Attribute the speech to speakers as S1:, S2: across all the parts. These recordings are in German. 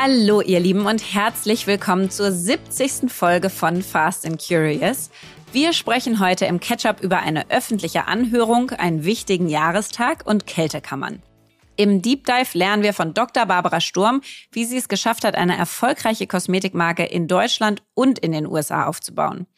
S1: Hallo ihr Lieben und herzlich willkommen zur 70. Folge von Fast and Curious. Wir sprechen heute im Catch-up über eine öffentliche Anhörung, einen wichtigen Jahrestag und Kältekammern. Im Deep Dive lernen wir von Dr. Barbara Sturm, wie sie es geschafft hat, eine erfolgreiche Kosmetikmarke in Deutschland und in den USA aufzubauen.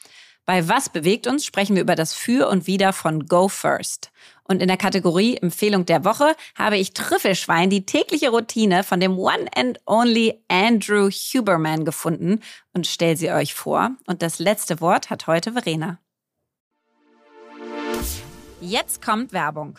S1: Bei Was bewegt uns sprechen wir über das Für und Wider von Go First. Und in der Kategorie Empfehlung der Woche habe ich Trüffelschwein, die tägliche Routine von dem One and Only Andrew Huberman gefunden und stelle sie euch vor. Und das letzte Wort hat heute Verena. Jetzt kommt Werbung.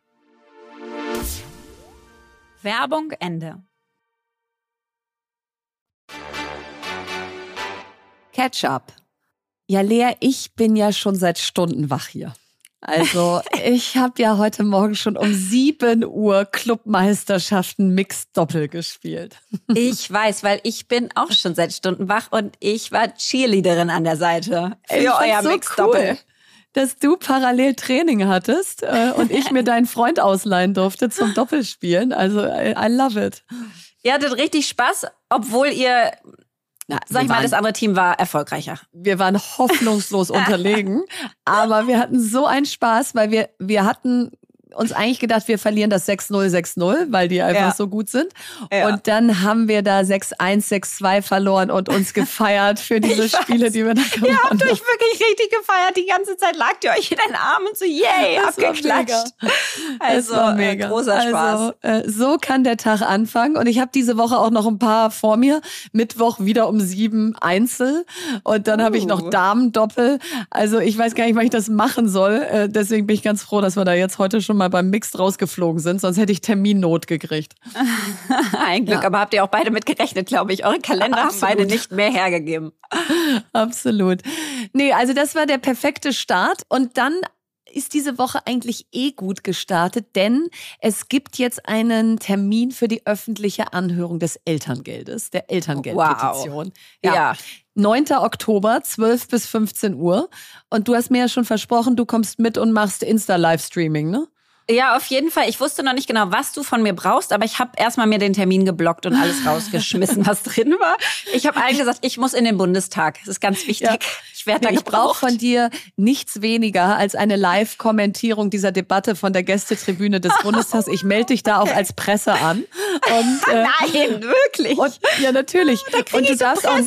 S1: Werbung Ende.
S2: Catch-up. Ja, Lea, ich bin ja schon seit Stunden wach hier. Also ich habe ja heute Morgen schon um 7 Uhr Clubmeisterschaften Mix Doppel gespielt.
S1: Ich weiß, weil ich bin auch schon seit Stunden wach und ich war Cheerleaderin an der Seite
S2: für ich euer so Mix Doppel. Cool dass du parallel Training hattest äh, und ich mir deinen Freund ausleihen durfte zum Doppelspielen. Also I, I love it.
S1: Ihr hattet richtig Spaß, obwohl ihr na, Sag ich mal, das andere Team war erfolgreicher.
S2: Wir waren hoffnungslos unterlegen, aber wir hatten so einen Spaß, weil wir, wir hatten uns eigentlich gedacht, wir verlieren das 6-0, 6-0, weil die einfach ja. so gut sind. Ja. Und dann haben wir da 6-1, 6-2 verloren und uns gefeiert für diese ich Spiele, weiß. die wir da
S1: gewonnen haben. Ihr habt euch wirklich richtig gefeiert. Die ganze Zeit lagt ihr euch in den Armen und so, yay, das abgeklatscht. Also.
S2: Äh, großer Spaß. Also, äh, so kann der Tag anfangen. Und ich habe diese Woche auch noch ein paar vor mir. Mittwoch wieder um sieben Einzel. Und dann uh. habe ich noch uh. Damendoppel. Also ich weiß gar nicht, wann ich das machen soll. Äh, deswegen bin ich ganz froh, dass wir da jetzt heute schon mal beim Mixed rausgeflogen sind. Sonst hätte ich Terminnot gekriegt.
S1: Ein Glück. Ja. Aber habt ihr auch beide mit gerechnet, glaube ich. Eure Kalender Absolut. haben beide nicht mehr hergegeben.
S2: Absolut. Nee, also das war der perfekte Start. Und dann ist diese Woche eigentlich eh gut gestartet, denn es gibt jetzt einen Termin für die öffentliche Anhörung des Elterngeldes, der Elterngeldpetition. Wow. Ja. ja. 9. Oktober, 12 bis 15 Uhr. Und du hast mir ja schon versprochen, du kommst mit und machst Insta-Livestreaming, ne?
S1: Ja, auf jeden Fall. Ich wusste noch nicht genau, was du von mir brauchst, aber ich habe erstmal mir den Termin geblockt und alles rausgeschmissen, was drin war. Ich habe allen gesagt, ich muss in den Bundestag. Das ist ganz wichtig. Ja.
S2: Ich werde da Ich brauche von dir nichts weniger als eine Live-Kommentierung dieser Debatte von der Gästetribüne des Bundestags. Ich melde dich da auch als Presse an.
S1: Und, äh, Nein, wirklich?
S2: Und, ja, natürlich.
S1: Da und du darfst
S2: auch,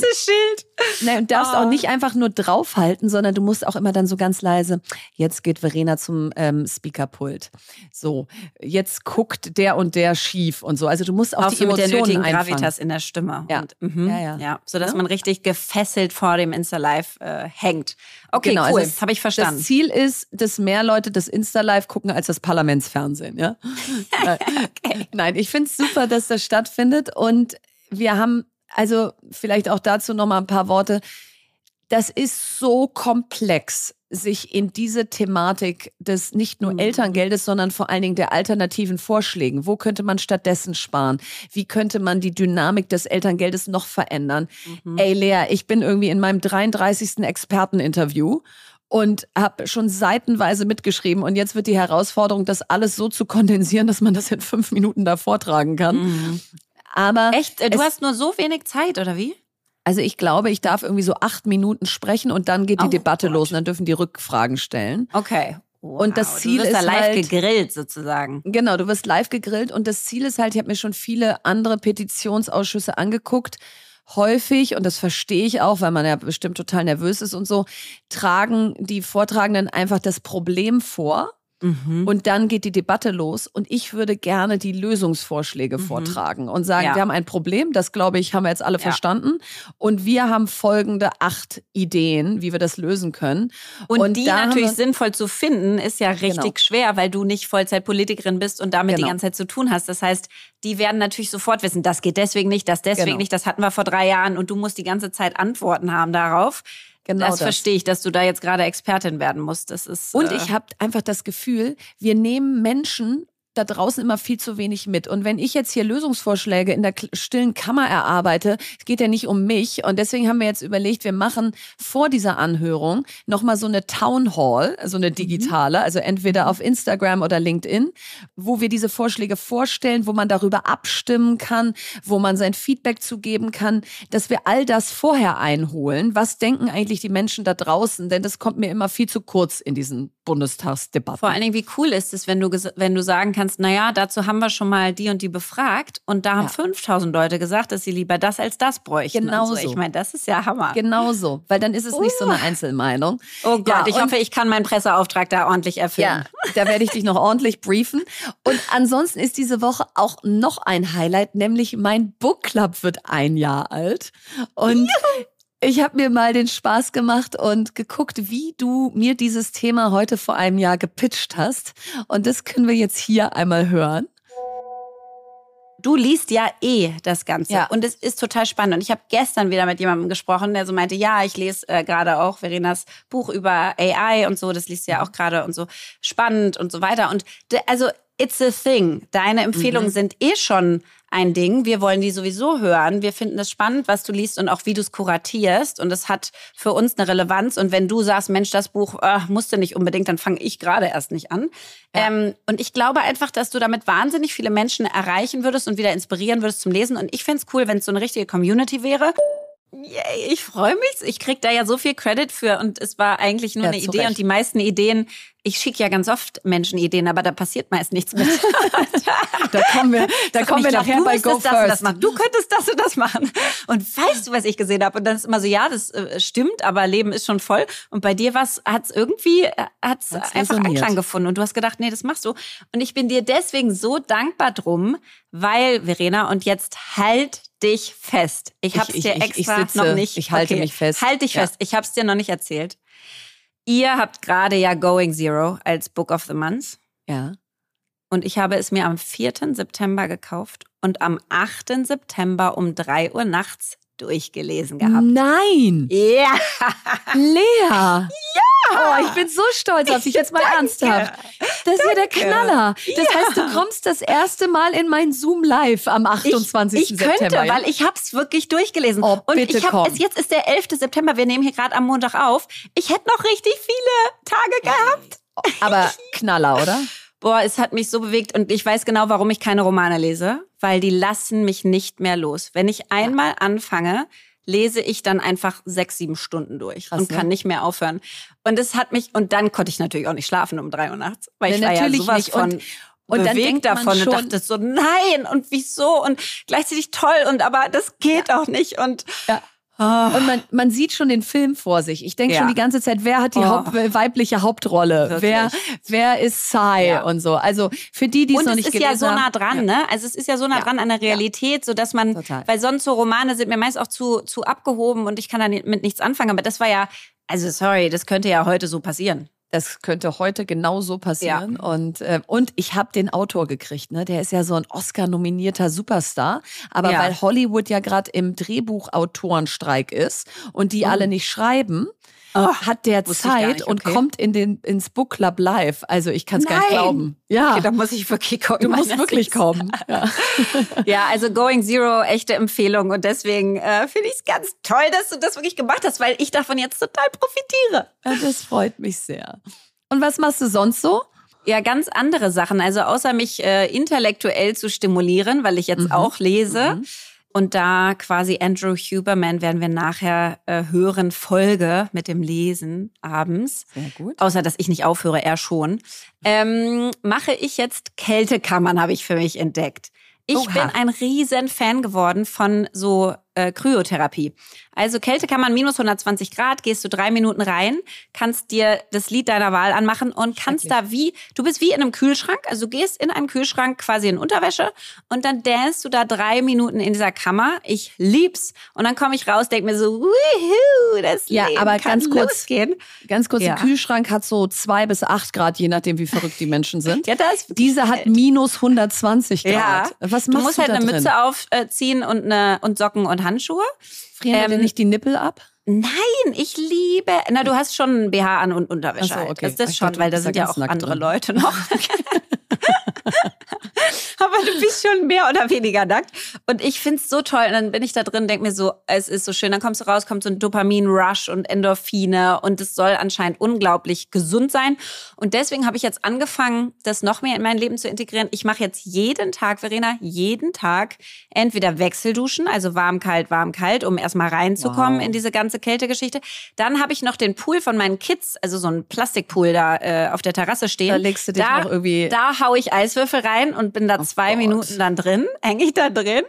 S2: nein, und darfst oh. auch nicht einfach nur draufhalten, sondern du musst auch immer dann so ganz leise. Jetzt geht Verena zum ähm, Speakerpult. So, jetzt guckt der und der schief und so. Also du musst auch, auch die so Emotionen mit der nötigen einfangen.
S1: Gravitas in der Stimme.
S2: Ja,
S1: und, mhm. ja, ja. ja, sodass ja. man richtig gefesselt vor dem Insta Live äh, hängt. Okay, genau, cool, also habe ich verstanden.
S2: Das Ziel ist, dass mehr Leute das Insta Live gucken als das Parlamentsfernsehen. Ja. okay. Nein, ich finde es super, dass das stattfindet und wir haben also vielleicht auch dazu noch mal ein paar Worte. Das ist so komplex sich in diese Thematik des nicht nur mhm. Elterngeldes, sondern vor allen Dingen der alternativen Vorschlägen. Wo könnte man stattdessen sparen? Wie könnte man die Dynamik des Elterngeldes noch verändern? Mhm. Ey, Lea, ich bin irgendwie in meinem 33. Experteninterview und habe schon seitenweise mitgeschrieben. Und jetzt wird die Herausforderung, das alles so zu kondensieren, dass man das in fünf Minuten da vortragen kann. Mhm.
S1: Aber echt, du hast nur so wenig Zeit, oder wie?
S2: Also ich glaube, ich darf irgendwie so acht Minuten sprechen und dann geht die oh, Debatte Gott. los und dann dürfen die Rückfragen stellen.
S1: Okay.
S2: Wow. Und das Ziel
S1: du
S2: wirst
S1: ist
S2: da live
S1: halt, gegrillt sozusagen.
S2: Genau, du wirst live gegrillt und das Ziel ist halt, ich habe mir schon viele andere Petitionsausschüsse angeguckt. Häufig, und das verstehe ich auch, weil man ja bestimmt total nervös ist und so, tragen die Vortragenden einfach das Problem vor Mhm. Und dann geht die Debatte los und ich würde gerne die Lösungsvorschläge mhm. vortragen und sagen, ja. wir haben ein Problem, das glaube ich, haben wir jetzt alle ja. verstanden und wir haben folgende acht Ideen, wie wir das lösen können.
S1: Und, und die natürlich sinnvoll zu finden, ist ja richtig genau. schwer, weil du nicht Vollzeitpolitikerin bist und damit genau. die ganze Zeit zu tun hast. Das heißt, die werden natürlich sofort wissen, das geht deswegen nicht, das deswegen genau. nicht, das hatten wir vor drei Jahren und du musst die ganze Zeit Antworten haben darauf. Genau das, das. verstehe ich, dass du da jetzt gerade Expertin werden musst. Das ist,
S2: und äh ich habe einfach das Gefühl, wir nehmen Menschen da draußen immer viel zu wenig mit. Und wenn ich jetzt hier Lösungsvorschläge in der stillen Kammer erarbeite, es geht ja nicht um mich. Und deswegen haben wir jetzt überlegt, wir machen vor dieser Anhörung nochmal so eine Town Hall, so eine mhm. digitale, also entweder auf Instagram oder LinkedIn, wo wir diese Vorschläge vorstellen, wo man darüber abstimmen kann, wo man sein Feedback zugeben kann, dass wir all das vorher einholen. Was denken eigentlich die Menschen da draußen? Denn das kommt mir immer viel zu kurz in diesen Bundestagsdebatten.
S1: Vor allen Dingen, wie cool ist es, wenn du, wenn du sagen kannst, naja, dazu haben wir schon mal die und die befragt und da haben ja. 5000 Leute gesagt, dass sie lieber das als das bräuchten.
S2: Genau so.
S1: Ich meine, das ist ja Hammer.
S2: Genau so, weil dann ist es uh. nicht so eine. Einzelmeinung.
S1: Oh Gott, ja, ich hoffe, ich kann meinen Presseauftrag da ordentlich erfüllen. Ja,
S2: da werde ich dich noch ordentlich briefen. Und ansonsten ist diese Woche auch noch ein Highlight, nämlich mein Book Club wird ein Jahr alt. Und Juhu. Ich habe mir mal den Spaß gemacht und geguckt, wie du mir dieses Thema heute vor einem Jahr gepitcht hast. Und das können wir jetzt hier einmal hören.
S1: Du liest ja eh das Ganze ja. und es ist total spannend. Und ich habe gestern wieder mit jemandem gesprochen, der so meinte, ja, ich lese äh, gerade auch Verenas Buch über AI und so, das liest ja auch gerade und so spannend und so weiter. Und also it's a thing. Deine Empfehlungen mhm. sind eh schon ein Ding. Wir wollen die sowieso hören. Wir finden es spannend, was du liest und auch wie du es kuratierst. Und es hat für uns eine Relevanz. Und wenn du sagst, Mensch, das Buch äh, musste nicht unbedingt, dann fange ich gerade erst nicht an. Ja. Ähm, und ich glaube einfach, dass du damit wahnsinnig viele Menschen erreichen würdest und wieder inspirieren würdest zum Lesen. Und ich fände es cool, wenn es so eine richtige Community wäre. Yay, ich freue mich. Ich krieg da ja so viel Credit für und es war eigentlich nur
S2: Ja,
S1: eine Idee
S2: Recht.
S1: und die meisten Ideen, ich schicke ja ganz oft Menschen Ideen, aber da passiert meist nichts mit.
S2: Da kommen wir, da kommen wir nachher
S1: du
S2: bei Go
S1: müsstest das und das
S2: First.
S1: machen. Du könntest das und das machen. Und weißt du, was ich gesehen habe? Und dann ist immer so, ja, das äh, stimmt, aber Leben ist schon voll. Und bei dir hat es irgendwie äh, hat's
S2: Hat's
S1: einfach
S2: resoniert.
S1: Anklang gefunden. Und du hast gedacht, nee, das machst du. Und ich bin dir deswegen so dankbar drum, weil, Verena, und jetzt halt dich fest. Ich
S2: Ich-
S1: hab's
S2: ich-
S1: dir
S2: ich- ich
S1: extra
S2: sitze,
S1: noch nicht.
S2: ich halte mich fest.
S1: Halt dich
S2: Ja.
S1: fest. Ich hab's dir noch nicht erzählt. Ihr habt gerade ja Going Zero als Book of the Month.
S2: Ja.
S1: Und ich habe es mir am 4. September gekauft und am 8. September um 3 Uhr nachts durchgelesen gehabt.
S2: Nein!
S1: Ja,
S2: Lea! Ja! Oh, ich bin so stolz auf dich, jetzt mal ernsthaft. Das ist ja der Knaller. Das heißt, du kommst das erste Mal in mein Zoom Live am 28.
S1: ich, ich könnte,
S2: September. ja?
S1: weil ich habe es wirklich durchgelesen.
S2: Oh,
S1: und
S2: bitte
S1: ich
S2: komm.
S1: es jetzt ist der 11. September, wir nehmen hier gerade am Montag auf. Ich hätte noch richtig viele Tage gehabt.
S2: Aber Knaller, oder?
S1: Boah, es hat mich so bewegt und ich weiß genau, warum ich keine Romane lese, weil die lassen mich nicht mehr los. Wenn ich einmal anfange, lese ich dann einfach sechs, sieben Stunden durch
S2: Krass,
S1: und
S2: ne?
S1: kann nicht mehr aufhören. Und es hat mich, und dann konnte ich natürlich auch nicht schlafen um drei Uhr nachts, weil
S2: Nee,
S1: ich war ja
S2: natürlich
S1: sowas
S2: nicht.
S1: von
S2: Und- und dann denkt
S1: bewegt
S2: man
S1: davon und
S2: schon-
S1: dachte so, nein, und wieso? Und gleichzeitig toll und aber das geht auch nicht. Und
S2: Ja. Und man, man sieht schon den Film vor sich. Ich denke
S1: Ja.
S2: schon die ganze Zeit, wer hat die
S1: Oh.
S2: Haupt, weibliche Hauptrolle?
S1: Wirklich.
S2: Wer, wer ist Sai
S1: Ja.
S2: und so. Also für die, die es
S1: und
S2: noch
S1: es
S2: nicht
S1: ist
S2: gelesen
S1: ja so nah
S2: haben.
S1: dran, ne? Also es ist ja so nah
S2: Ja.
S1: dran an der Realität, so dass man,
S2: Total.
S1: weil sonst so Romane sind mir meist auch zu, zu abgehoben und ich kann damit nichts anfangen. Aber das war ja, also sorry, das könnte ja heute so passieren.
S2: Das könnte heute genauso passieren. Und, äh, und ich habe den Autor gekriegt. Ne? Der ist ja so ein Oscar-nominierter Superstar. Aber
S1: Ja.
S2: weil Hollywood ja gerade im Drehbuchautorenstreik ist und die alle nicht schreiben,
S1: Oh,
S2: hat der Zeit
S1: nicht,
S2: und
S1: okay.
S2: kommt in den, ins Book Club Live. Also ich kann es gar nicht glauben. Ja,
S1: okay, da muss ich wirklich gucken.
S2: du musst wirklich kommen. Ja.
S1: Ja, also Going Zero, echte Empfehlung. Und deswegen äh, finde ich es ganz toll, dass du das wirklich gemacht hast, weil ich davon jetzt total profitiere.
S2: Ja, das freut mich sehr. Und was machst du sonst so?
S1: Ja, ganz andere Sachen. Also außer mich äh, intellektuell zu stimulieren, weil ich jetzt
S2: Mhm.
S1: auch lese.
S2: Mhm.
S1: Und da quasi Andrew Huberman werden wir nachher äh, hören, Folge mit dem Lesen abends.
S2: Sehr gut.
S1: Außer, dass ich nicht aufhöre, er schon. Ähm, mache ich jetzt Kältekammern, habe ich für mich entdeckt. Ich
S2: Oha.
S1: bin ein riesen Fan geworden von so äh, Kryotherapie. Also Kältekammern minus 120 Grad, gehst du drei Minuten rein, kannst dir das Lied deiner Wahl anmachen und kannst da wie, du bist wie in einem Kühlschrank, also du gehst in einen Kühlschrank quasi in Unterwäsche und dann danst du da drei Minuten in dieser Kammer. Ich lieb's. Und dann komme ich raus, denk mir so, das
S2: Ja,
S1: Leben
S2: aber ganz kurz,
S1: losgehen.
S2: Ganz kurz,
S1: Ja.
S2: der Kühlschrank hat so zwei bis acht Grad, je nachdem, wie verrückt die Menschen sind.
S1: Ja, da ist
S2: Diese hat minus 120 Grad.
S1: Ja.
S2: Was
S1: Du
S2: machst
S1: musst
S2: du
S1: halt eine
S2: drin?
S1: Mütze aufziehen und, eine, und Socken und Handschuhe.
S2: Frieren
S1: ähm,
S2: nicht die Nippel ab?
S1: Nein, ich liebe. Na, du hast schon einen BH an und Unterwäsche.
S2: Ach so,
S1: halt.
S2: okay.
S1: Das, das
S2: Ich
S1: schon,
S2: dachte,
S1: weil
S2: du
S1: da sind
S2: ja
S1: auch andere
S2: drin.
S1: Leute noch. Aber du bist schon mehr oder weniger nackt. Und ich find's so toll. Und dann bin ich da drin, denk mir so, es ist so schön. Dann kommst du raus, kommt so ein Dopamin-Rush und Endorphine. Und es soll anscheinend unglaublich gesund sein. Und deswegen habe ich jetzt angefangen, das noch mehr in mein Leben zu integrieren. Ich mache jetzt jeden Tag, Verena, jeden Tag entweder Wechselduschen, also warm, kalt, warm, kalt, um erstmal reinzukommen
S2: Wow.
S1: in diese ganze Kältegeschichte. Dann habe ich noch den Pool von meinen Kids, also so ein Plastikpool da äh, auf der Terrasse stehen.
S2: Da legst du dich
S1: da,
S2: noch irgendwie-
S1: Da hau ich Eiswürfel rein und bin da
S2: Oh
S1: zwei
S2: Gott.
S1: Minuten dann drin, hänge ich da drin.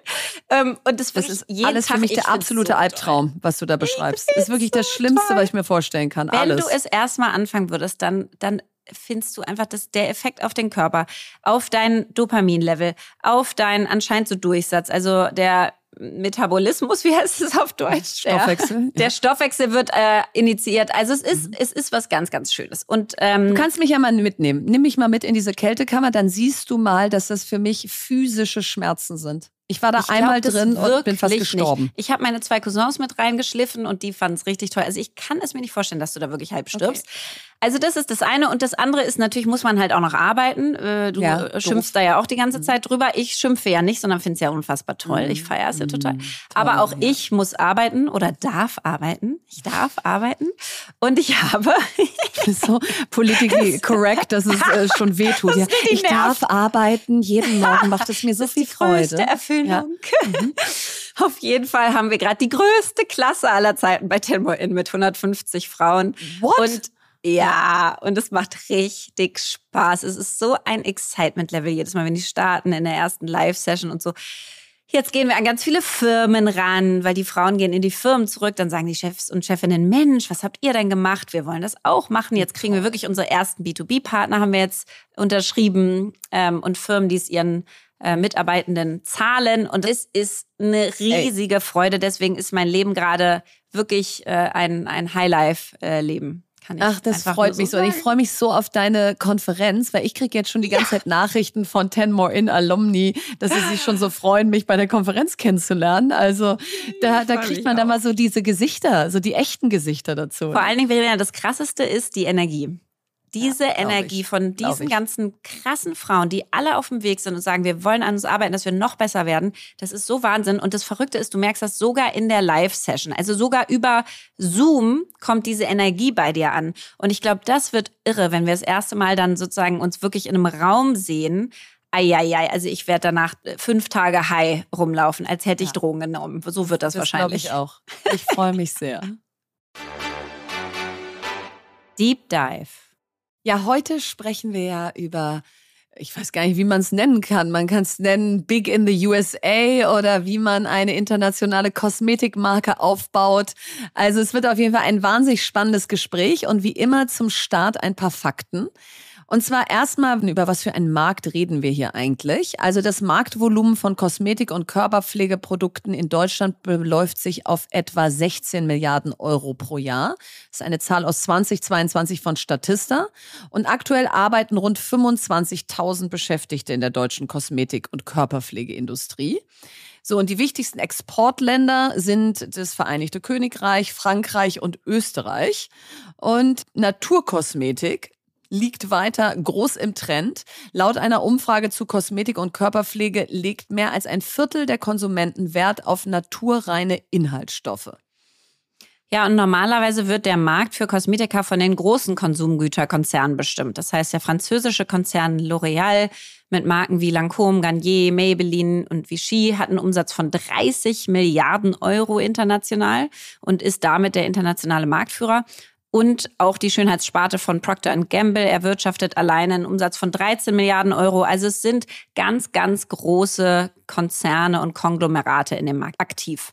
S1: Ähm, und das,
S2: Das ist
S1: jeden
S2: alles
S1: Tag,
S2: für mich
S1: ich
S2: der absolute
S1: so toll.
S2: Albtraum, was du da beschreibst. Das ist wirklich das
S1: so
S2: Schlimmste,
S1: toll.
S2: was ich mir vorstellen kann.
S1: Wenn
S2: alles.
S1: du es erstmal anfangen würdest, dann, dann findest du einfach das, der Effekt auf den Körper, auf dein Dopaminlevel, auf deinen anscheinend so Durchsatz, also der Metabolismus, wie heißt es auf Deutsch?
S2: Stoffwechsel,
S1: Der,
S2: ja.
S1: der Stoffwechsel wird äh, initiiert. Also es ist, es ist was ganz, ganz Schönes. Und ähm,
S2: Du kannst mich ja mal mitnehmen. Nimm mich mal mit in diese Kältekammer, dann siehst du mal, dass das für mich physische Schmerzen sind. Ich war da
S1: Ich glaub,
S2: einmal
S1: das
S2: drin und bin fast
S1: wirklich
S2: gestorben.
S1: Nicht. Ich habe meine zwei Cousins mit reingeschliffen und die fanden es richtig toll. Also ich kann es mir nicht vorstellen, dass du da wirklich halb stirbst. Also das ist das eine und das andere ist natürlich muss man halt auch noch arbeiten. Äh, Du
S2: Ja,
S1: äh, schimpfst da ja auch die ganze Zeit drüber. Ich schimpfe ja nicht, sondern finde es ja unfassbar toll. Ich feiere es ja total. Aber auch ich muss arbeiten oder darf arbeiten. Ich darf arbeiten und ich habe
S2: so politically correct, dass es äh, schon wehtut. Ja.
S1: richtig
S2: Ich darf arbeiten, jeden Morgen macht es mir so
S1: Das ist
S2: viel
S1: die größte
S2: Freude.
S1: Erfüllung. Auf jeden Fall haben wir gerade die größte Klasse aller Zeiten bei Tenmore In mit 150 Frauen.
S2: What?
S1: Und ja, und es macht richtig Spaß. Es ist so ein Excitement-Level jedes Mal, wenn die starten in der ersten Live-Session und so. Jetzt gehen wir an ganz viele Firmen ran, weil die Frauen gehen in die Firmen zurück. Dann sagen die Chefs und Chefinnen, Mensch, was habt ihr denn gemacht? Wir wollen das auch machen. Jetzt kriegen wir wirklich unsere ersten B2B-Partner, haben wir jetzt unterschrieben ähm, und Firmen, die es ihren äh, Mitarbeitenden zahlen. Und es ist eine riesige Ey. Freude. Deswegen ist mein Leben gerade wirklich äh, ein, ein Highlife-Leben.
S2: Ach, das freut mich so. Und ich freue mich so auf deine Konferenz, weil ich kriege jetzt schon die ganze ja. Zeit Nachrichten von Ten More In Alumni, dass sie sich schon so freuen, mich bei der Konferenz kennenzulernen. Also da, da kriegt man dann mal so diese Gesichter, so die echten Gesichter dazu.
S1: Vor allen Dingen, Verena, das Krasseste ist die Energie diese ja, Energie ich. von diesen ganzen krassen Frauen, die alle auf dem Weg sind und sagen, wir wollen an uns arbeiten, dass wir noch besser werden, das ist so Wahnsinn. Und das Verrückte ist, du merkst das sogar in der Live-Session. Also sogar über Zoom kommt diese Energie bei dir an. Und ich glaube, das wird irre, wenn wir das erste Mal dann sozusagen uns wirklich in einem Raum sehen. Eieiei, also ich werde danach fünf Tage high rumlaufen, als hätte ich ja. Drogen genommen. So wird das, das wahrscheinlich.
S2: ich auch. Ich freue mich sehr.
S1: Deep Dive.
S2: Ja, heute sprechen wir ja über, ich weiß gar nicht, wie man es nennen kann. Man kann es nennen Big in the USA oder wie man eine internationale Kosmetikmarke aufbaut. Also es wird auf jeden Fall ein wahnsinnig spannendes Gespräch und wie immer zum Start ein paar Fakten. Und zwar erstmal, über was für einen Markt reden wir hier eigentlich? Also das Marktvolumen von Kosmetik- und Körperpflegeprodukten in Deutschland beläuft sich auf etwa 16 Milliarden Euro pro Jahr. Das ist eine Zahl aus 2022 von Statista. Und aktuell arbeiten rund 25.000 Beschäftigte in der deutschen Kosmetik- und Körperpflegeindustrie. So, und die wichtigsten Exportländer sind das Vereinigte Königreich, Frankreich und Österreich. Und Naturkosmetik liegt weiter groß im Trend. Laut einer Umfrage zu Kosmetik und Körperpflege legt mehr als ein Viertel der Konsumenten Wert auf naturreine Inhaltsstoffe.
S1: Ja, und normalerweise wird der Markt für Kosmetika von den großen Konsumgüterkonzernen bestimmt. Das heißt, der französische Konzern L'Oréal mit Marken wie Lancôme, Garnier, Maybelline und Vichy hat einen Umsatz von 30 Milliarden Euro international und ist damit der internationale Marktführer. Und auch die Schönheitssparte von Procter Gamble erwirtschaftet alleine einen Umsatz von 13 Milliarden Euro. Also es sind ganz, ganz große Konzerne und Konglomerate in dem Markt aktiv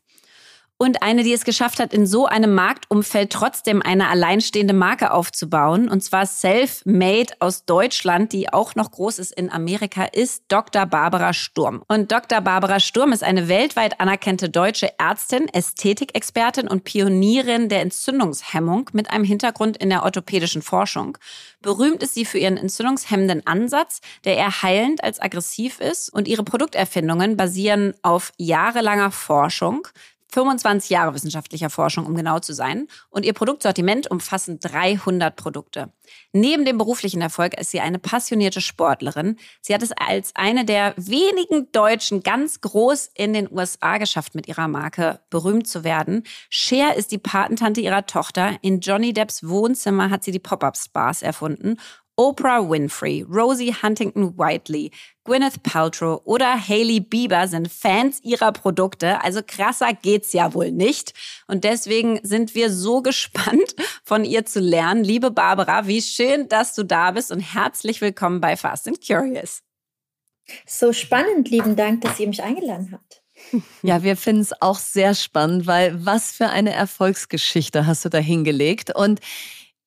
S1: und eine, die es geschafft hat, in so einem Marktumfeld trotzdem eine alleinstehende Marke aufzubauen. Und zwar Self-Made aus Deutschland, die auch noch groß ist in Amerika, ist Dr. Barbara Sturm. Und Dr. Barbara Sturm ist eine weltweit anerkannte deutsche Ärztin, Ästhetikexpertin und Pionierin der Entzündungshemmung mit einem Hintergrund in der orthopädischen Forschung. Berühmt ist sie für ihren entzündungshemmenden Ansatz, der eher heilend als aggressiv ist. Und ihre Produkterfindungen basieren auf jahrelanger Forschung, 25 Jahre wissenschaftlicher Forschung, um genau zu sein. Und ihr Produktsortiment umfassen 300 Produkte. Neben dem beruflichen Erfolg ist sie eine passionierte Sportlerin. Sie hat es als eine der wenigen Deutschen ganz groß in den USA geschafft, mit ihrer Marke berühmt zu werden. Cher ist die Patentante ihrer Tochter. In Johnny Depps Wohnzimmer hat sie die Pop-Up-Spas erfunden Oprah Winfrey, Rosie Huntington Whiteley, Gwyneth Paltrow oder Hailey Bieber sind Fans ihrer Produkte. Also krasser geht's ja wohl nicht. Und deswegen sind wir so gespannt, von ihr zu lernen. Liebe Barbara, wie schön, dass du da bist und herzlich willkommen bei Fast and Curious.
S3: So spannend, lieben Dank, dass ihr mich eingeladen habt.
S2: Ja, wir finden es auch sehr spannend, weil was für eine Erfolgsgeschichte hast du da hingelegt. Und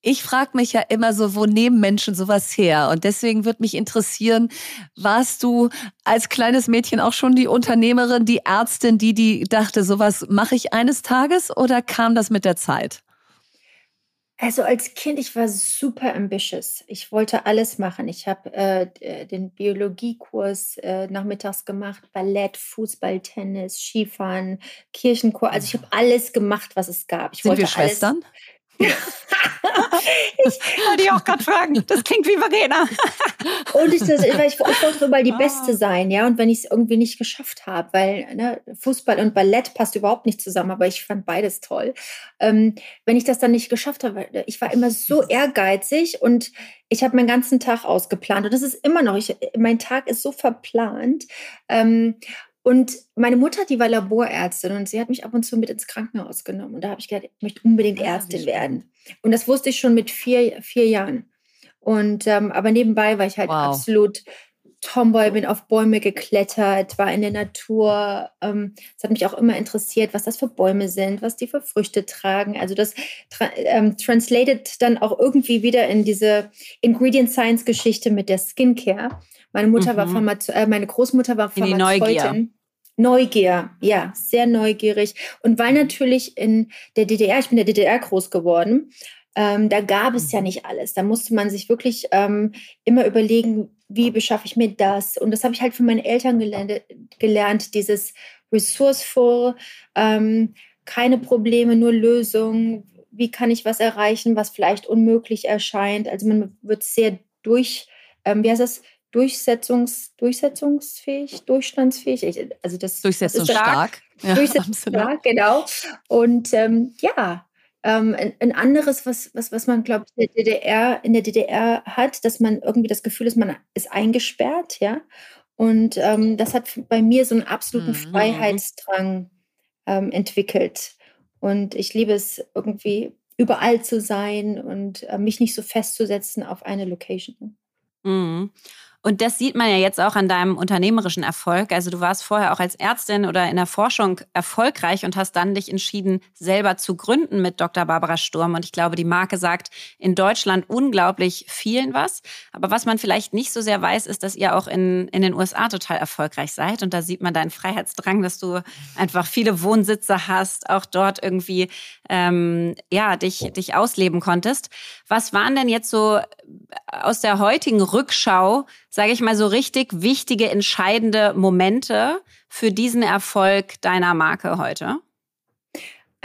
S2: ich frage mich ja immer so, wo nehmen Menschen sowas her? Und deswegen würde mich interessieren, warst du als kleines Mädchen auch schon die Unternehmerin, die Ärztin, die, die dachte, sowas mache ich eines Tages oder kam das mit der Zeit?
S3: Also als Kind, ich war super ambitious. Ich wollte alles machen. Ich habe äh, den Biologiekurs äh, nachmittags gemacht, Ballett, Fußball, Tennis, Skifahren, Kirchenchor. Also ich habe alles gemacht, was es gab. Ich
S2: Sind wir Schwestern? Alles, ich
S1: wollte ich auch gerade fragen. Das klingt wie Verena.
S3: und ich, das, ich, ich wollte mal die ah. Beste sein, ja. Und wenn ich es irgendwie nicht geschafft habe, weil ne, Fußball und Ballett passt überhaupt nicht zusammen, aber ich fand beides toll. Ähm, wenn ich das dann nicht geschafft habe, ich war immer so ehrgeizig und ich habe meinen ganzen Tag ausgeplant. Und das ist immer noch, ich, mein Tag ist so verplant. Ähm, Und meine Mutter, die war Laborärztin und sie hat mich ab und zu mit ins Krankenhaus genommen. Und da habe ich gedacht, ich möchte unbedingt ah, Ärztin werden. Und das wusste ich schon mit vier, vier Jahren. Und ähm, aber nebenbei war ich halt wow. absolut Tomboy, bin auf Bäume geklettert, war in der Natur. Ähm, es hat mich auch immer interessiert, was das für Bäume sind, was die für Früchte tragen. Also das tra ähm, translated dann auch irgendwie wieder in diese Ingredient Science Geschichte mit der Skincare. Meine Mutter mhm. war Pharmaze äh, meine Großmutter war Pharmazeutin. Neugier, ja, sehr neugierig. Und weil natürlich in der DDR, ich bin in der DDR groß geworden, ähm, da gab es ja mhm. nicht alles. Da musste man sich wirklich ähm, immer überlegen, wie beschaffe ich mir das? Und das habe ich halt von meinen Eltern gelernt, gelernt dieses resourceful, ähm, keine Probleme, nur Lösungen. Wie kann ich was erreichen, was vielleicht unmöglich erscheint? Also man wird sehr durch, ähm, wie heißt das? Durchsetzungs, durchsetzungsfähig, durchstandsfähig. Also das,
S2: durchsetzungsstark.
S3: Ja, durchsetzungsstark, genau. Und ähm, ja, ähm, ein, ein, anderes, was, was, was man, glaube ich, in der, DDR, in der DDR hat, dass man irgendwie das Gefühl ist, man ist eingesperrt, ja. Und ähm, das hat bei mir so einen absoluten mhm. Freiheitsdrang ähm, entwickelt. Und ich liebe es irgendwie überall zu sein und äh, mich nicht so festzusetzen auf eine Location.
S1: Mhm. Und das sieht man ja jetzt auch an deinem unternehmerischen Erfolg. Also du warst vorher auch als Ärztin oder in der Forschung erfolgreich und hast dann dich entschieden, selber zu gründen mit Dr. Barbara Sturm. Und ich glaube, die Marke sagt in Deutschland unglaublich vielen was. Aber was man vielleicht nicht so sehr weiß, ist, dass ihr auch in, in den USA total erfolgreich seid. Und da sieht man deinen Freiheitsdrang, dass du einfach viele Wohnsitze hast, auch dort irgendwie ähm, ja, dich, dich ausleben konntest. Was waren denn jetzt so aus der heutigen Rückschau sage ich mal, so richtig wichtige, entscheidende Momente für diesen Erfolg deiner Marke heute?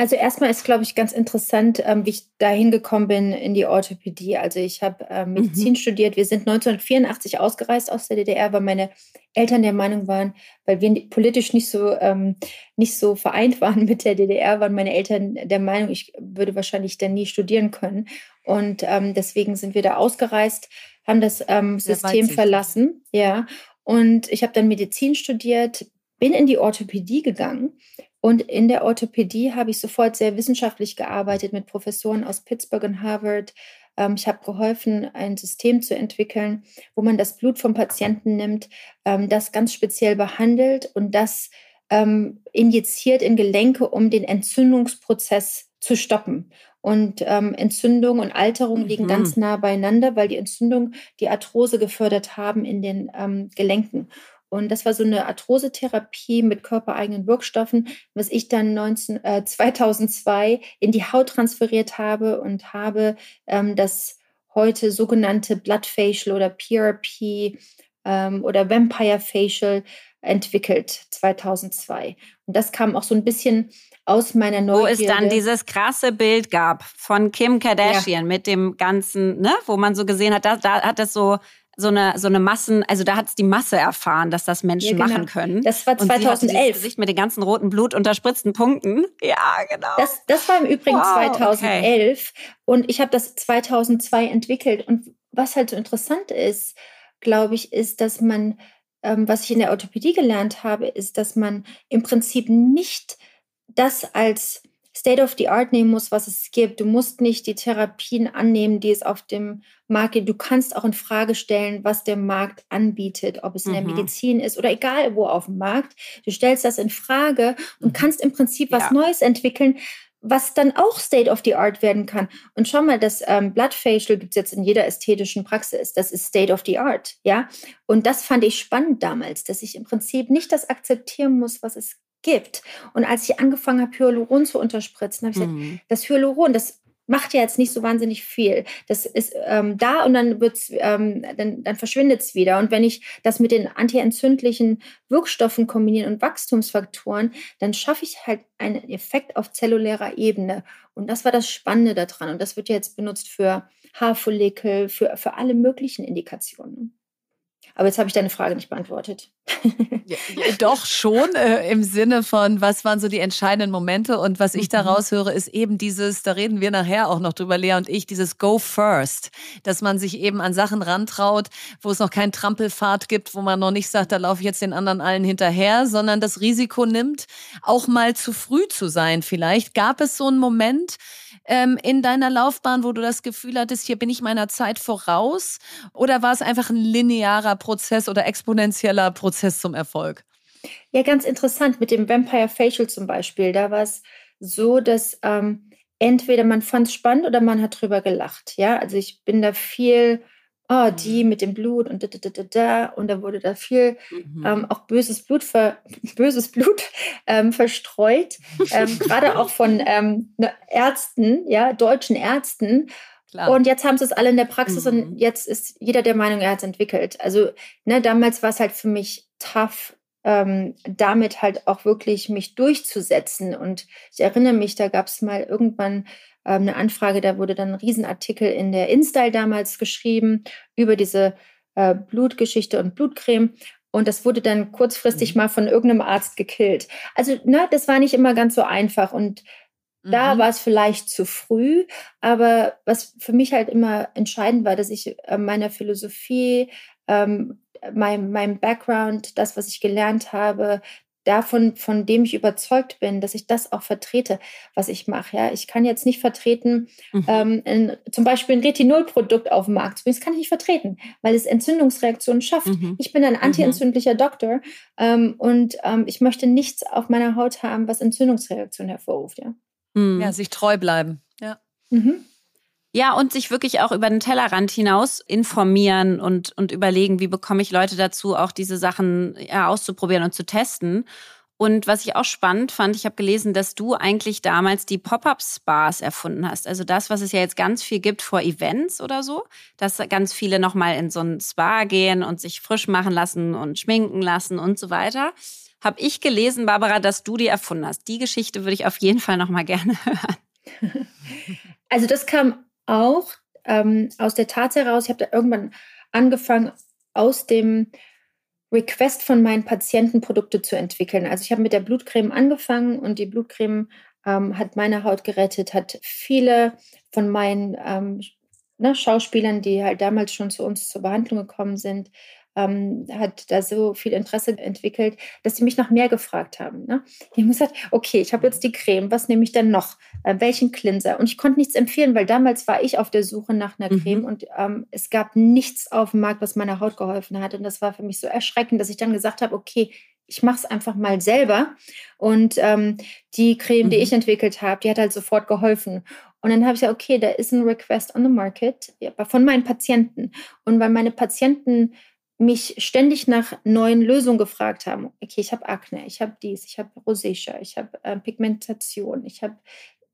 S3: Also erstmal ist, glaube ich, ganz interessant, ähm, wie ich dahin gekommen bin in die Orthopädie. Also ich habe äh, Medizin mhm. studiert. Wir sind 1984 ausgereist aus der DDR, weil meine Eltern der Meinung waren, weil wir politisch nicht so, ähm, nicht so vereint waren mit der DDR, waren meine Eltern der Meinung, ich würde wahrscheinlich dann nie studieren können. Und ähm, deswegen sind wir da ausgereist, haben das ähm, System verlassen. Ja. Und ich habe dann Medizin studiert, bin in die Orthopädie gegangen. Und in der Orthopädie habe ich sofort sehr wissenschaftlich gearbeitet mit Professoren aus Pittsburgh und Harvard. Ähm, ich habe geholfen, ein System zu entwickeln, wo man das Blut vom Patienten nimmt, ähm, das ganz speziell behandelt und das ähm, injiziert in Gelenke, um den Entzündungsprozess zu stoppen. Und ähm, Entzündung und Alterung liegen mhm. ganz nah beieinander, weil die Entzündung die Arthrose gefördert haben in den ähm, Gelenken. Und das war so eine Arthrosetherapie mit körpereigenen Wirkstoffen, was ich dann 19, äh, 2002 in die Haut transferiert habe und habe ähm, das heute sogenannte Blood Facial oder PRP ähm, oder Vampire Facial entwickelt 2002. Und das kam auch so ein bisschen aus meiner Neugierde.
S1: Wo es dann dieses krasse Bild gab von Kim Kardashian ja. mit dem ganzen, ne, wo man so gesehen hat, da, da hat das so so eine, so eine Massen, also da hat es die Masse erfahren, dass das Menschen ja, genau. machen können.
S3: Das war 2011. Und
S1: Gesicht mit den ganzen roten Blut unterspritzten Punkten. Ja, genau.
S3: Das, das war im Übrigen wow, 2011 okay. und ich habe das 2002 entwickelt. Und was halt so interessant ist, glaube ich, ist, dass man, ähm, was ich in der Orthopädie gelernt habe, ist, dass man im Prinzip nicht das als State of the Art nehmen muss, was es gibt. Du musst nicht die Therapien annehmen, die es auf dem Markt gibt. Du kannst auch in Frage stellen, was der Markt anbietet, ob es in der mhm. Medizin ist oder egal wo auf dem Markt. Du stellst das in Frage und mhm. kannst im Prinzip was ja. Neues entwickeln, was dann auch State of the Art werden kann. Und schau mal, das ähm, Blood Facial gibt es jetzt in jeder ästhetischen Praxis. Das ist State of the Art, ja. Und das fand ich spannend damals, dass ich im Prinzip nicht das akzeptieren muss, was es gibt. Und als ich angefangen habe, Hyaluron zu unterspritzen, habe ich mhm. gesagt, das Hyaluron, das macht ja jetzt nicht so wahnsinnig viel. Das ist ähm, da und dann wird's, ähm, dann, dann verschwindet es wieder. Und wenn ich das mit den antientzündlichen Wirkstoffen kombiniere und Wachstumsfaktoren, dann schaffe ich halt einen Effekt auf zellulärer Ebene. Und das war das Spannende daran. Und das wird ja jetzt benutzt für Haarfollikel, für, für alle möglichen Indikationen. Aber jetzt habe ich deine Frage nicht beantwortet.
S2: ja, doch schon äh, im Sinne von, was waren so die entscheidenden Momente und was ich mhm. daraus höre, ist eben dieses, da reden wir nachher auch noch drüber, Lea und ich, dieses Go First, dass man sich eben an Sachen rantraut, wo es noch keinen Trampelpfad gibt, wo man noch nicht sagt, da laufe ich jetzt den anderen allen hinterher, sondern das Risiko nimmt, auch mal zu früh zu sein vielleicht. Gab es so einen Moment, ähm, in deiner Laufbahn, wo du das Gefühl hattest, hier bin ich meiner Zeit voraus? Oder war es einfach ein linearer Prozess oder exponentieller Prozess zum Erfolg?
S3: Ja, ganz interessant. Mit dem Vampire Facial zum Beispiel, da war es so, dass ähm, entweder man fand es spannend oder man hat drüber gelacht. Ja, also ich bin da viel oh, die mit dem Blut und da, da, da, da, und da wurde da viel mhm. ähm, auch böses Blut, ver, böses Blut ähm, verstreut, ähm, gerade auch von ähm, ne, Ärzten, ja, deutschen Ärzten. Klar. Und jetzt haben sie es alle in der Praxis mhm. und jetzt ist jeder der Meinung, er hat es entwickelt. Also ne, damals war es halt für mich tough, ähm, damit halt auch wirklich mich durchzusetzen. Und ich erinnere mich, da gab es mal irgendwann ähm, eine Anfrage, da wurde dann ein Riesenartikel in der InStyle damals geschrieben über diese äh, Blutgeschichte und Blutcreme. Und das wurde dann kurzfristig mhm. mal von irgendeinem Arzt gekillt. Also, ne, das war nicht immer ganz so einfach. Und mhm. da war es vielleicht zu früh. Aber was für mich halt immer entscheidend war, dass ich äh, meiner Philosophie, ähm, meinem, meinem Background, das, was ich gelernt habe, davon, von dem ich überzeugt bin, dass ich das auch vertrete, was ich mache. Ja, ich kann jetzt nicht vertreten, mhm. ähm, in, zum Beispiel ein Retinolprodukt auf dem Markt zu bringen. Das kann ich nicht vertreten, weil es Entzündungsreaktionen schafft. Mhm. Ich bin ein mhm. antientzündlicher mhm. Doktor ähm, und ähm, ich möchte nichts auf meiner Haut haben, was Entzündungsreaktionen hervorruft. Ja,
S2: mhm. ja sich treu bleiben. Ja.
S1: Ja, und sich wirklich auch über den Tellerrand hinaus informieren und, und überlegen, wie bekomme ich Leute dazu, auch diese Sachen ja, auszuprobieren und zu testen. Und was ich auch spannend fand, ich habe gelesen, dass du eigentlich damals die Pop-up-Spas erfunden hast. Also das, was es ja jetzt ganz viel gibt vor Events oder so, dass ganz viele nochmal in so ein Spa gehen und sich frisch machen lassen und schminken lassen und so weiter. Habe ich gelesen, Barbara, dass du die erfunden hast. Die Geschichte würde ich auf jeden Fall nochmal gerne hören.
S3: Also das kam auch ähm, aus der Tat heraus, ich habe da irgendwann angefangen, aus dem Request von meinen Patienten Produkte zu entwickeln. Also ich habe mit der Blutcreme angefangen und die Blutcreme ähm, hat meine Haut gerettet, hat viele von meinen ähm, ne, Schauspielern, die halt damals schon zu uns zur Behandlung gekommen sind, ähm, hat da so viel Interesse entwickelt, dass sie mich noch mehr gefragt haben. Ne? Ich habe gesagt, okay, ich habe jetzt die Creme, was nehme ich denn noch? Äh, welchen Cleanser? Und ich konnte nichts empfehlen, weil damals war ich auf der Suche nach einer mhm. Creme und ähm, es gab nichts auf dem Markt, was meiner Haut geholfen hat. Und das war für mich so erschreckend, dass ich dann gesagt habe, okay, ich mache es einfach mal selber. Und ähm, die Creme, mhm. die ich entwickelt habe, die hat halt sofort geholfen. Und dann habe ich gesagt, okay, da ist ein Request on the market ja, von meinen Patienten. Und weil meine Patienten mich ständig nach neuen Lösungen gefragt haben. Okay, ich habe Akne, ich habe dies, ich habe Rosacea, ich habe äh, Pigmentation, ich habe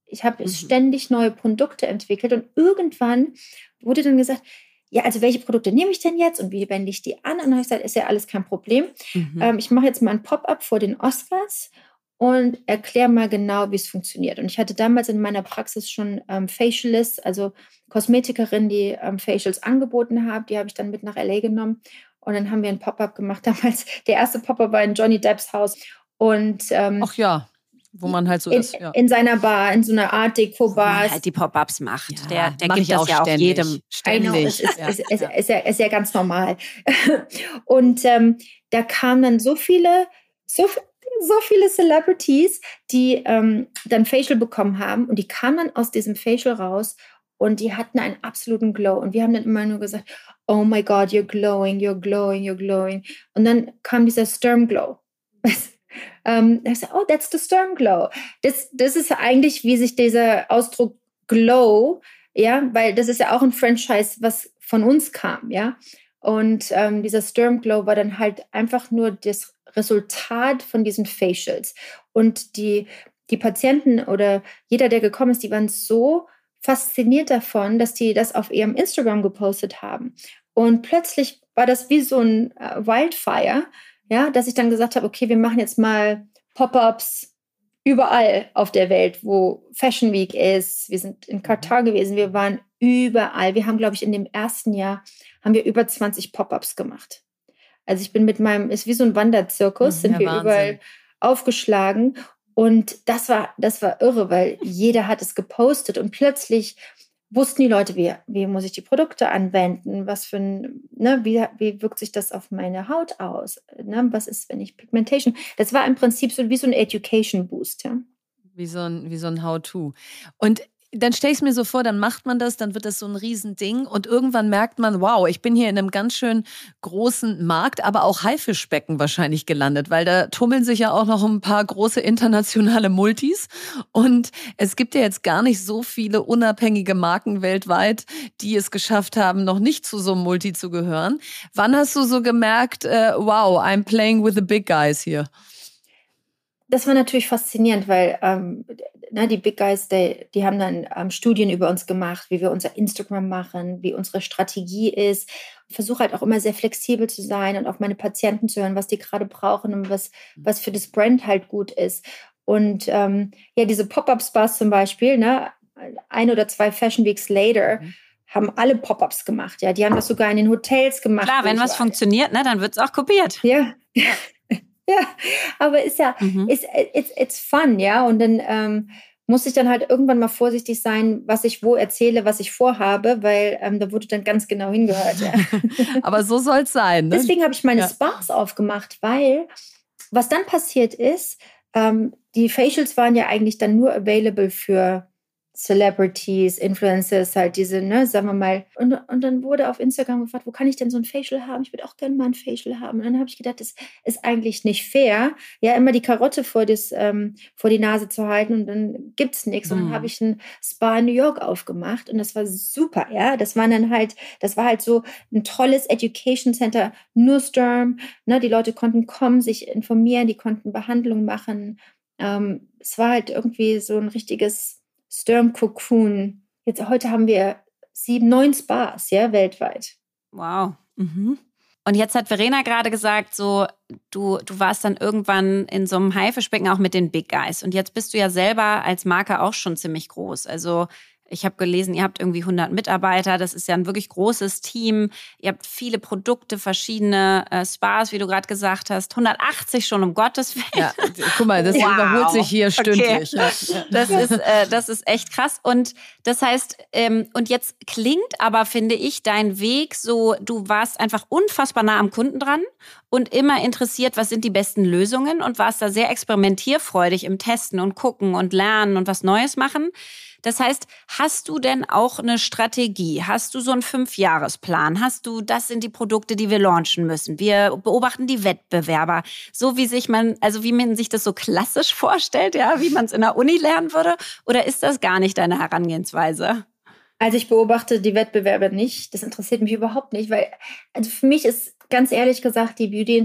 S3: ich hab mhm. ständig neue Produkte entwickelt und irgendwann wurde dann gesagt, ja, also welche Produkte nehme ich denn jetzt und wie wende ich die an? Und dann habe ich gesagt, ist ja alles kein Problem. Mhm. Ähm, ich mache jetzt mal ein Pop-up vor den Oscars und erkläre mal genau, wie es funktioniert. Und ich hatte damals in meiner Praxis schon ähm, Facialists, also Kosmetikerin, die ähm, Facials angeboten haben. Die habe ich dann mit nach LA genommen und dann haben wir ein Pop-up gemacht damals. Der erste Pop-up war in Johnny Depps Haus. Und, ähm,
S2: Ach ja, wo man halt so
S3: in,
S2: ist. Ja.
S3: In seiner Bar, in so einer Art Deko-Bar.
S1: halt die Pop-ups macht. Ja, der der gibt das ja auch jedem.
S3: Ständig. Ist, ja, ist, ist, ist, ja, ist ja ganz normal. und ähm, da kamen dann so viele, so, so viele Celebrities, die ähm, dann Facial bekommen haben und die kamen dann aus diesem Facial raus und die hatten einen absoluten Glow. Und wir haben dann immer nur gesagt, oh my God, you're glowing, you're glowing, you're glowing. Und dann kam dieser Sturm Glow. um, ich sagte, oh, that's the Sturm Glow. Das, das ist eigentlich, wie sich dieser Ausdruck Glow, ja, weil das ist ja auch ein Franchise, was von uns kam, ja. Und ähm, dieser Sturm Glow war dann halt einfach nur das Resultat von diesen Facials. Und die, die Patienten oder jeder, der gekommen ist, die waren so fasziniert davon, dass die das auf ihrem Instagram gepostet haben. Und plötzlich war das wie so ein äh, Wildfire, ja, dass ich dann gesagt habe, okay, wir machen jetzt mal Pop-ups überall auf der Welt, wo Fashion Week ist. Wir sind in Katar gewesen, wir waren überall. Wir haben, glaube ich, in dem ersten Jahr haben wir über 20 Pop-ups gemacht. Also ich bin mit meinem, ist wie so ein Wanderzirkus, sind ja, wir Wahnsinn. überall aufgeschlagen. Und das war, das war irre, weil jeder hat es gepostet und plötzlich wussten die Leute, wie, wie muss ich die Produkte anwenden, was für ein, ne, wie, wie wirkt sich das auf meine Haut aus, ne, was ist, wenn ich Pigmentation, das war im Prinzip so wie so ein Education Boost, ja.
S2: Wie so ein, wie so ein How-To. Und dann stelle ich es mir so vor, dann macht man das, dann wird das so ein Riesending und irgendwann merkt man, wow, ich bin hier in einem ganz schön großen Markt, aber auch Haifischbecken wahrscheinlich gelandet, weil da tummeln sich ja auch noch ein paar große internationale Multis und es gibt ja jetzt gar nicht so viele unabhängige Marken weltweit, die es geschafft haben, noch nicht zu so einem Multi zu gehören. Wann hast du so gemerkt, äh, wow, I'm playing with the big guys hier?
S3: Das war natürlich faszinierend, weil ähm, na, ne, die Big Guys, die, die haben dann ähm, Studien über uns gemacht, wie wir unser Instagram machen, wie unsere Strategie ist. Ich versuche halt auch immer sehr flexibel zu sein und auf meine Patienten zu hören, was die gerade brauchen und was, was für das Brand halt gut ist. Und ähm, ja, diese Pop-Up-Spas zum Beispiel, ne, ein oder zwei Fashion Weeks later, mhm haben alle Pop-ups gemacht. Ja, die haben das sogar in den Hotels gemacht.
S1: Klar, wenn was funktioniert, ne, dann wird es auch kopiert.
S3: Ja. ja. Ja, aber ist ja, mhm. ist, it's, it's fun, ja. Und dann ähm, muss ich dann halt irgendwann mal vorsichtig sein, was ich wo erzähle, was ich vorhabe, weil ähm, da wurde dann ganz genau hingehört. Ja.
S2: aber so soll es sein.
S3: Ne? Deswegen habe ich meine ja. Spas aufgemacht, weil was dann passiert ist, ähm, die Facials waren ja eigentlich dann nur available für Celebrities, Influencers, halt diese, ne, sagen wir mal. Und, und dann wurde auf Instagram gefragt, wo kann ich denn so ein Facial haben? Ich würde auch gerne mal ein Facial haben. Und dann habe ich gedacht, das ist eigentlich nicht fair, ja, immer die Karotte vor, das, ähm, vor die Nase zu halten und dann gibt es nichts. Und dann habe mhm. ich ein Spa in New York aufgemacht und das war super, ja. Das waren dann halt, das war halt so ein tolles Education Center, nur Sturm, ne, die Leute konnten kommen, sich informieren, die konnten Behandlung machen. Ähm, es war halt irgendwie so ein richtiges Sturm Cocoon. Jetzt heute haben wir sieben, neun Spas, ja, weltweit.
S1: Wow. Mhm. Und jetzt hat Verena gerade gesagt, so du, du warst dann irgendwann in so einem Haifischbecken auch mit den Big Guys. Und jetzt bist du ja selber als Marke auch schon ziemlich groß. Also ich habe gelesen, ihr habt irgendwie 100 Mitarbeiter. Das ist ja ein wirklich großes Team. Ihr habt viele Produkte, verschiedene äh, Spas, wie du gerade gesagt hast. 180 schon, um Gottes Willen. Ja,
S2: guck mal, das wow. überholt sich hier stündlich. Okay.
S1: Das, ist, äh, das ist echt krass. Und das heißt, ähm, und jetzt klingt aber, finde ich, dein Weg so, du warst einfach unfassbar nah am Kunden dran und immer interessiert, was sind die besten Lösungen und warst da sehr experimentierfreudig im Testen und gucken und lernen und was Neues machen. Das heißt, hast du denn auch eine Strategie? Hast du so einen Fünfjahresplan? Hast du, das sind die Produkte, die wir launchen müssen? Wir beobachten die Wettbewerber, so wie sich man, also wie man sich das so klassisch vorstellt, ja, wie man es in der Uni lernen würde? Oder ist das gar nicht deine Herangehensweise?
S3: Also ich beobachte die Wettbewerber nicht. Das interessiert mich überhaupt nicht, weil also für mich ist ganz ehrlich gesagt, die Beauty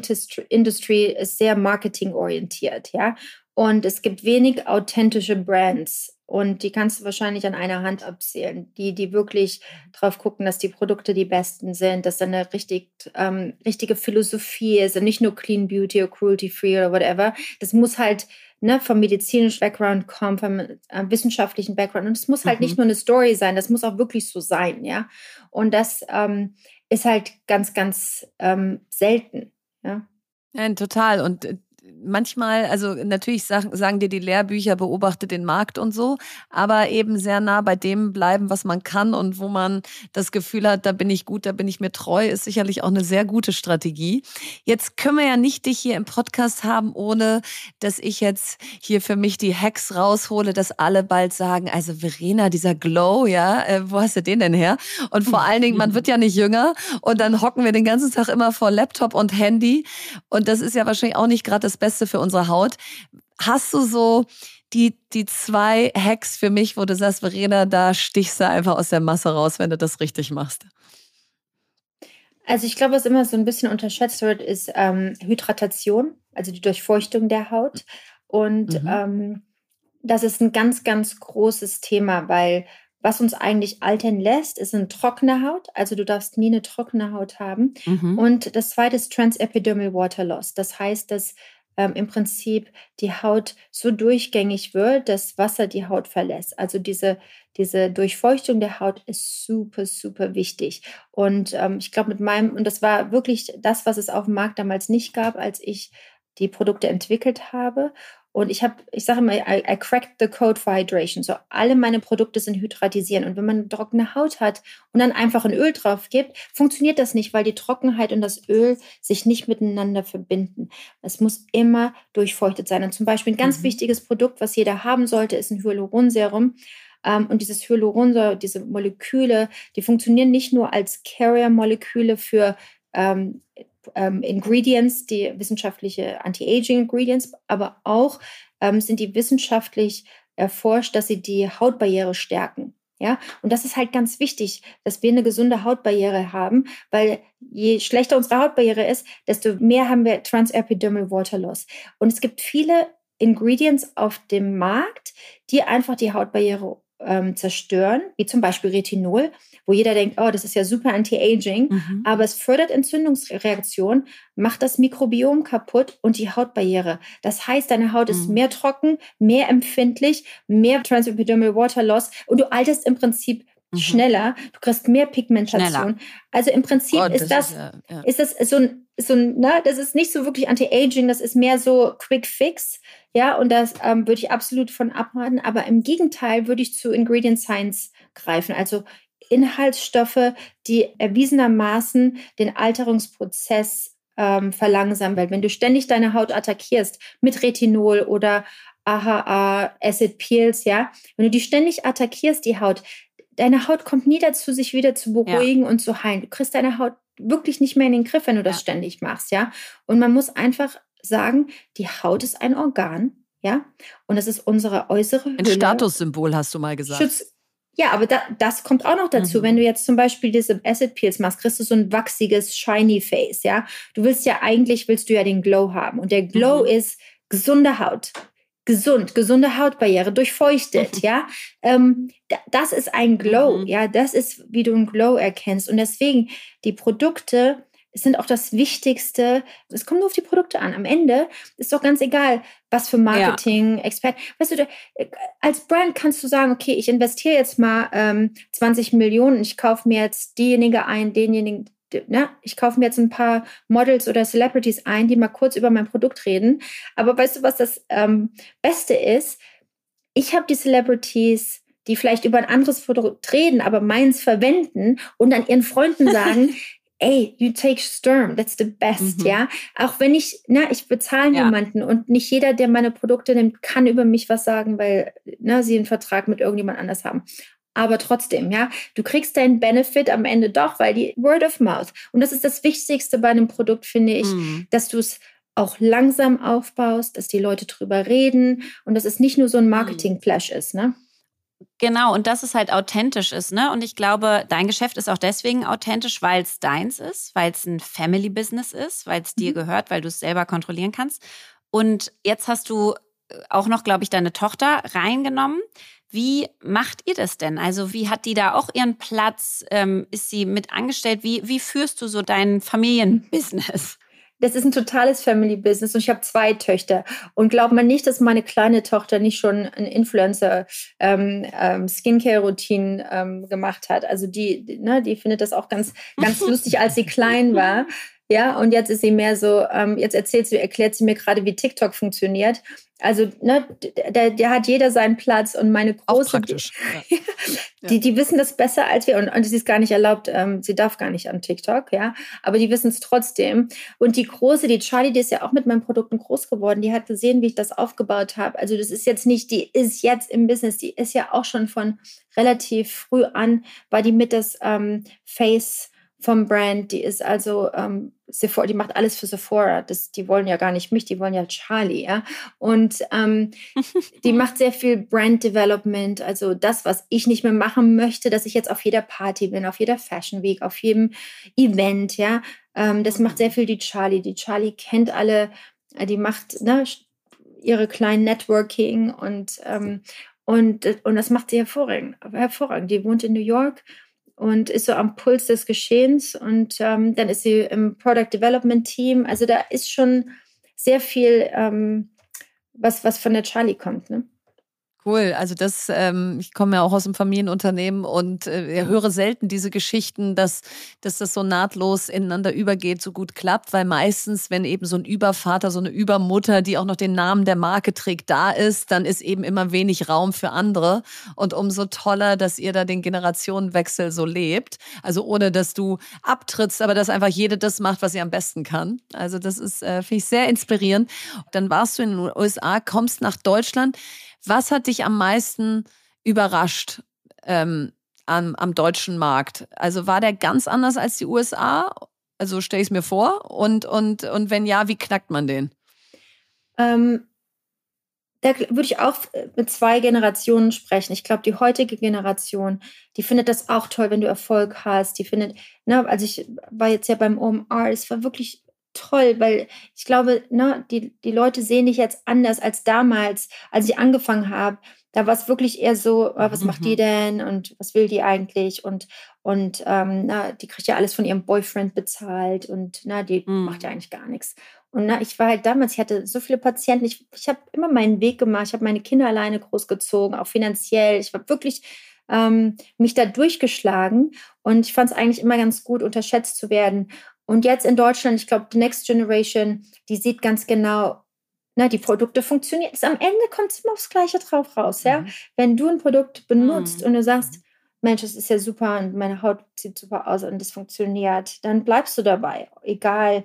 S3: Industry ist sehr marketingorientiert, ja. Und es gibt wenig authentische Brands. Und die kannst du wahrscheinlich an einer Hand abzählen, die, die wirklich drauf gucken, dass die Produkte die besten sind, dass da eine richtig, ähm, richtige Philosophie ist und nicht nur Clean Beauty oder Cruelty Free oder whatever. Das muss halt ne, vom medizinischen Background kommen, vom äh, wissenschaftlichen Background. Und es muss halt mhm. nicht nur eine Story sein, das muss auch wirklich so sein, ja. Und das ähm, ist halt ganz, ganz ähm, selten, ja.
S2: Ja, total. Und äh, manchmal, also natürlich sagen, sagen dir die Lehrbücher, beobachte den Markt und so, aber eben sehr nah bei dem bleiben, was man kann und wo man das Gefühl hat, da bin ich gut, da bin ich mir treu, ist sicherlich auch eine sehr gute Strategie. Jetzt können wir ja nicht dich hier im Podcast haben, ohne dass ich jetzt hier für mich die Hacks raushole, dass alle bald sagen, also Verena, dieser Glow, ja, äh, wo hast du den denn her? Und vor allen Dingen, man wird ja nicht jünger und dann hocken wir den ganzen Tag immer vor Laptop und Handy und das ist ja wahrscheinlich auch nicht gerade das Beste für unsere Haut. Hast du so die, die zwei Hacks für mich, wo du sagst, Verena, da stichst du einfach aus der Masse raus, wenn du das richtig machst?
S3: Also ich glaube, was immer so ein bisschen unterschätzt wird, ist ähm, Hydratation, also die Durchfeuchtung der Haut. Und mhm. ähm, das ist ein ganz, ganz großes Thema, weil was uns eigentlich altern lässt, ist eine trockene Haut. Also du darfst nie eine trockene Haut haben. Mhm. Und das zweite ist Transepidermal Water Loss. Das heißt, dass ähm, im Prinzip die Haut so durchgängig wird, dass Wasser die Haut verlässt. Also diese, diese Durchfeuchtung der Haut ist super, super wichtig. Und ähm, ich glaube, mit meinem, und das war wirklich das, was es auf dem Markt damals nicht gab, als ich die Produkte entwickelt habe. Und ich habe, ich sage immer, I, I cracked the code for hydration. So alle meine Produkte sind hydratisieren. Und wenn man trockene Haut hat und dann einfach ein Öl drauf gibt, funktioniert das nicht, weil die Trockenheit und das Öl sich nicht miteinander verbinden. Es muss immer durchfeuchtet sein. Und zum Beispiel ein ganz mhm. wichtiges Produkt, was jeder haben sollte, ist ein Hyaluronserum. Um, ähm, und dieses Hyaluronsäure, diese Moleküle, die funktionieren nicht nur als Carrier-Moleküle für ähm, ähm, Ingredients, die wissenschaftliche Anti-Aging-Ingredients, aber auch ähm, sind die wissenschaftlich erforscht, dass sie die Hautbarriere stärken. Ja, und das ist halt ganz wichtig, dass wir eine gesunde Hautbarriere haben, weil je schlechter unsere Hautbarriere ist, desto mehr haben wir Transepidermal Water Loss. Und es gibt viele Ingredients auf dem Markt, die einfach die Hautbarriere ähm, zerstören, wie zum Beispiel Retinol, wo jeder denkt, oh, das ist ja super anti-aging, mhm. aber es fördert Entzündungsreaktionen, macht das Mikrobiom kaputt und die Hautbarriere. Das heißt, deine Haut mhm. ist mehr trocken, mehr empfindlich, mehr Transepidermal Water Loss und du alterst im Prinzip mhm. schneller, du kriegst mehr Pigmentation. Schneller. Also im Prinzip oh, ist das, ist, ja, ja. ist das so ein, so ein, ne, das ist nicht so wirklich Anti-Aging, das ist mehr so Quick Fix. Ja, und das ähm, würde ich absolut von abraten. Aber im Gegenteil würde ich zu Ingredient Science greifen. Also Inhaltsstoffe, die erwiesenermaßen den Alterungsprozess ähm, verlangsamen. Weil wenn du ständig deine Haut attackierst mit Retinol oder AHA, Acid Peels, ja, wenn du die ständig attackierst, die Haut, deine Haut kommt nie dazu, sich wieder zu beruhigen ja. und zu heilen. Du kriegst deine Haut wirklich nicht mehr in den Griff, wenn du das ja. ständig machst, ja. Und man muss einfach sagen, die Haut ist ein Organ, ja, und das ist unsere äußere
S2: Ein Hülle. Statussymbol, hast du mal gesagt. Schutz,
S3: ja, aber da, das kommt auch noch dazu. Mhm. Wenn du jetzt zum Beispiel diese Acid Peels machst, kriegst du so ein wachsiges, shiny Face, ja. Du willst ja eigentlich, willst du ja den Glow haben. Und der Glow mhm. ist gesunde Haut. Gesund, gesunde Hautbarriere, durchfeuchtet, mhm. ja. Ähm, das ist ein Glow, mhm. ja. Das ist, wie du einen Glow erkennst. Und deswegen, die Produkte, sind auch das Wichtigste. Es kommt nur auf die Produkte an. Am Ende ist doch ganz egal, was für Marketing, ja. Expert. Weißt du, als Brand kannst du sagen, okay, ich investiere jetzt mal ähm, 20 Millionen, ich kaufe mir jetzt diejenige ein, denjenigen, ne? ich kaufe mir jetzt ein paar Models oder Celebrities ein, die mal kurz über mein Produkt reden. Aber weißt du, was das ähm, Beste ist? Ich habe die Celebrities die vielleicht über ein anderes Produkt reden, aber meins verwenden und dann ihren Freunden sagen, ey, you take Sturm, that's the best, mhm. ja. Auch wenn ich, na, ich bezahle ja. jemanden und nicht jeder, der meine Produkte nimmt, kann über mich was sagen, weil na, sie einen Vertrag mit irgendjemand anders haben. Aber trotzdem, ja, du kriegst deinen Benefit am Ende doch, weil die Word of Mouth. Und das ist das Wichtigste bei einem Produkt, finde ich, mhm. dass du es auch langsam aufbaust, dass die Leute drüber reden und dass es nicht nur so ein mhm. Marketing-Flash ist, ne?
S1: Genau, und dass es halt authentisch ist, ne? Und ich glaube, dein Geschäft ist auch deswegen authentisch, weil es deins ist, weil es ein Family-Business ist, weil es dir mhm. gehört, weil du es selber kontrollieren kannst. Und jetzt hast du äh, auch noch, glaube ich, deine Tochter reingenommen. Wie macht ihr das denn? Also, wie hat die da auch ihren Platz? Ähm, ist sie mit angestellt? Wie, wie führst du so dein Familienbusiness?
S3: das ist ein totales Family Business und ich habe zwei Töchter. Und glaubt man nicht, dass meine kleine Tochter nicht schon ein Influencer ähm, ähm, Skincare-Routine ähm, gemacht hat. Also die, ne, die findet das auch ganz, ganz lustig, als sie klein war. Ja, und jetzt ist sie mehr so, ähm, jetzt erzählt sie, erklärt sie mir gerade, wie TikTok funktioniert. Also, ne, da, da hat jeder seinen Platz und meine große. Auch praktisch. Ja. die, die wissen das besser als wir und, und sie ist gar nicht erlaubt, ähm, sie darf gar nicht an TikTok, ja. Aber die wissen es trotzdem. Und die große, die Charlie, die ist ja auch mit meinen Produkten groß geworden, die hat gesehen, wie ich das aufgebaut habe. Also, das ist jetzt nicht, die ist jetzt im Business, die ist ja auch schon von relativ früh an, war die mit das ähm, Face vom Brand. Die ist also ähm, Sephora, die macht alles für Sephora. Das, die wollen ja gar nicht mich, die wollen ja Charlie, ja. Und ähm, die macht sehr viel Brand Development, also das, was ich nicht mehr machen möchte, dass ich jetzt auf jeder Party bin, auf jeder Fashion Week, auf jedem Event, ja. Ähm, das macht sehr viel die Charlie. Die Charlie kennt alle, äh, die macht ne, ihre kleinen Networking und ähm, und, und das macht sie hervorragend, hervorragend. Die wohnt in New York und ist so am Puls des Geschehens. Und ähm, dann ist sie im Product Development Team. Also da ist schon sehr viel, ähm, was, was von der Charlie kommt. Ne?
S2: Cool, also das, ähm, ich komme ja auch aus einem Familienunternehmen und äh, höre selten diese Geschichten, dass, dass das so nahtlos ineinander übergeht, so gut klappt, weil meistens, wenn eben so ein Übervater, so eine Übermutter, die auch noch den Namen der Marke trägt, da ist, dann ist eben immer wenig Raum für andere und umso toller, dass ihr da den Generationenwechsel so lebt, also ohne, dass du abtrittst, aber dass einfach jede das macht, was sie am besten kann. Also das ist, äh, finde ich, sehr inspirierend. Dann warst du in den USA, kommst nach Deutschland. Was hat dich am meisten überrascht ähm, am, am deutschen Markt? Also war der ganz anders als die USA? Also stelle ich es mir vor. Und, und, und wenn ja, wie knackt man den?
S3: Ähm, da würde ich auch mit zwei Generationen sprechen. Ich glaube, die heutige Generation, die findet das auch toll, wenn du Erfolg hast. Die findet, ne, also ich war jetzt ja beim OMR, es war wirklich toll, weil ich glaube, ne, die, die Leute sehen dich jetzt anders als damals, als ich angefangen habe. Da war es wirklich eher so, oh, was mhm. macht die mhm. denn und was will die eigentlich? Und, und ähm, na, die kriegt ja alles von ihrem Boyfriend bezahlt und na, die mhm. macht ja eigentlich gar nichts. Und na, ich war halt damals, ich hatte so viele Patienten, ich, ich habe immer meinen Weg gemacht, ich habe meine Kinder alleine großgezogen, auch finanziell. Ich war wirklich ähm, mich da durchgeschlagen und ich fand es eigentlich immer ganz gut, unterschätzt zu werden. Und jetzt in Deutschland, ich glaube, die Next Generation, die sieht ganz genau, na, die Produkte funktionieren. Am Ende kommt es immer aufs Gleiche drauf raus. Ja? Mhm. Wenn du ein Produkt benutzt mhm. und du sagst, Mensch, das ist ja super und meine Haut sieht super aus und das funktioniert, dann bleibst du dabei. Egal,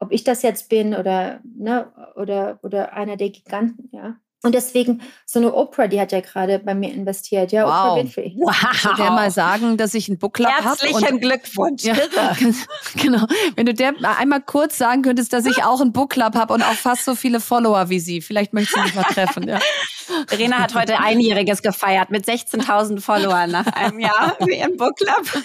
S3: ob ich das jetzt bin oder, ne, oder, oder einer der Giganten, ja. Und deswegen, so eine Oprah, die hat ja gerade bei mir investiert. Ja,
S2: wow. Oprah Winfrey. Wow. Kannst der mal sagen, dass ich einen Book Club habe?
S1: Herzlichen Glückwunsch. Ja,
S2: genau. Wenn du der einmal kurz sagen könntest, dass ich auch einen Book Club habe und auch fast so viele Follower wie sie. Vielleicht möchtest du mich mal treffen. Ja.
S1: Verena hat heute einjähriges gefeiert mit 16.000 Followern nach einem Jahr für ihren Book Club.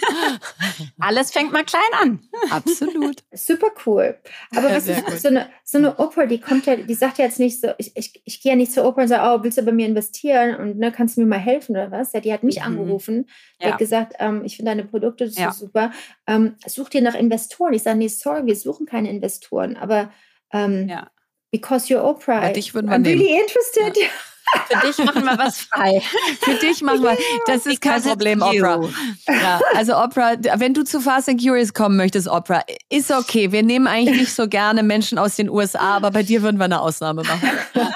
S1: Alles fängt mal klein an.
S2: Absolut.
S3: Super cool. Aber ja, was ist so eine, so eine Oprah, die kommt ja, die sagt ja jetzt nicht so, ich, ich, ich gehe ja nicht zur Oprah und sage, oh, willst du bei mir investieren und ne, kannst du mir mal helfen oder was? Ja, die hat mich mhm. angerufen, die ja. hat gesagt, ähm, ich finde deine Produkte das ja. super. Ähm, such dir nach Investoren. Ich sage, nee, sorry, wir suchen keine Investoren, aber ähm, ja. because you're Oprah,
S2: ja, dich würden wir I'm nehmen.
S3: really interested. Ja.
S1: Für dich machen wir was frei.
S2: Für dich machen wir. Das ist kein Problem, Opera. Ja, also Opera, wenn du zu Fast and Curious kommen möchtest, Opera, ist okay. Wir nehmen eigentlich nicht so gerne Menschen aus den USA, aber bei dir würden wir eine Ausnahme machen.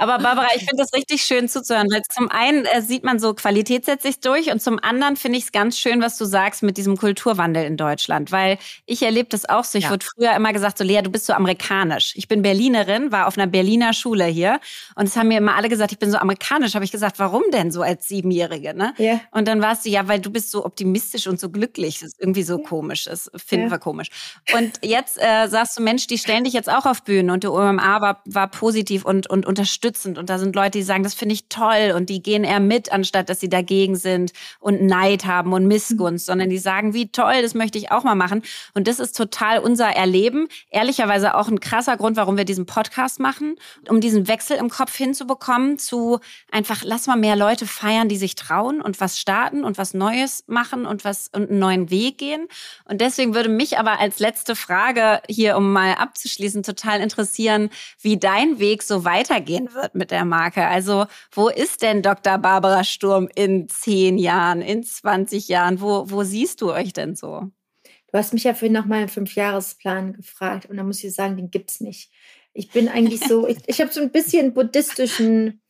S1: Aber Barbara, ich finde das richtig schön zuzuhören, weil zum einen äh, sieht man so, Qualität setzt sich durch und zum anderen finde ich es ganz schön, was du sagst mit diesem Kulturwandel in Deutschland, weil ich erlebe das auch so. Ich ja. wurde früher immer gesagt, so Lea, du bist so amerikanisch. Ich bin Berlinerin, war auf einer Berliner Schule hier und es haben mir immer alle gesagt, ich bin so amerikanisch. Habe ich gesagt, warum denn so als Siebenjährige? Ne? Ja. Und dann warst du, ja, weil du bist so optimistisch und so glücklich. Das ist irgendwie so ja. komisch. Das finden ja. wir komisch. Und jetzt äh, sagst du, Mensch, die stellen dich jetzt auch auf Bühnen und der OMA war, war positiv und, und unterstützt unterstützend. Und da sind Leute, die sagen, das finde ich toll und die gehen eher mit, anstatt dass sie dagegen sind und Neid haben und Missgunst, mhm. sondern die sagen, wie toll, das möchte ich auch mal machen. Und das ist total unser Erleben. Ehrlicherweise auch ein krasser Grund, warum wir diesen Podcast machen, um diesen Wechsel im Kopf hinzubekommen zu einfach, lass mal mehr Leute feiern, die sich trauen und was starten und was Neues machen und was und einen neuen Weg gehen. Und deswegen würde mich aber als letzte Frage hier, um mal abzuschließen, total interessieren, wie dein Weg so weitergehen wird wird mit der Marke. Also wo ist denn Dr. Barbara Sturm in zehn Jahren, in 20 Jahren? Wo, wo siehst du euch denn so?
S3: Du hast mich ja für nach meinem Fünfjahresplan gefragt und da muss ich sagen, den gibt es nicht. Ich bin eigentlich so, ich, ich habe so ein bisschen buddhistischen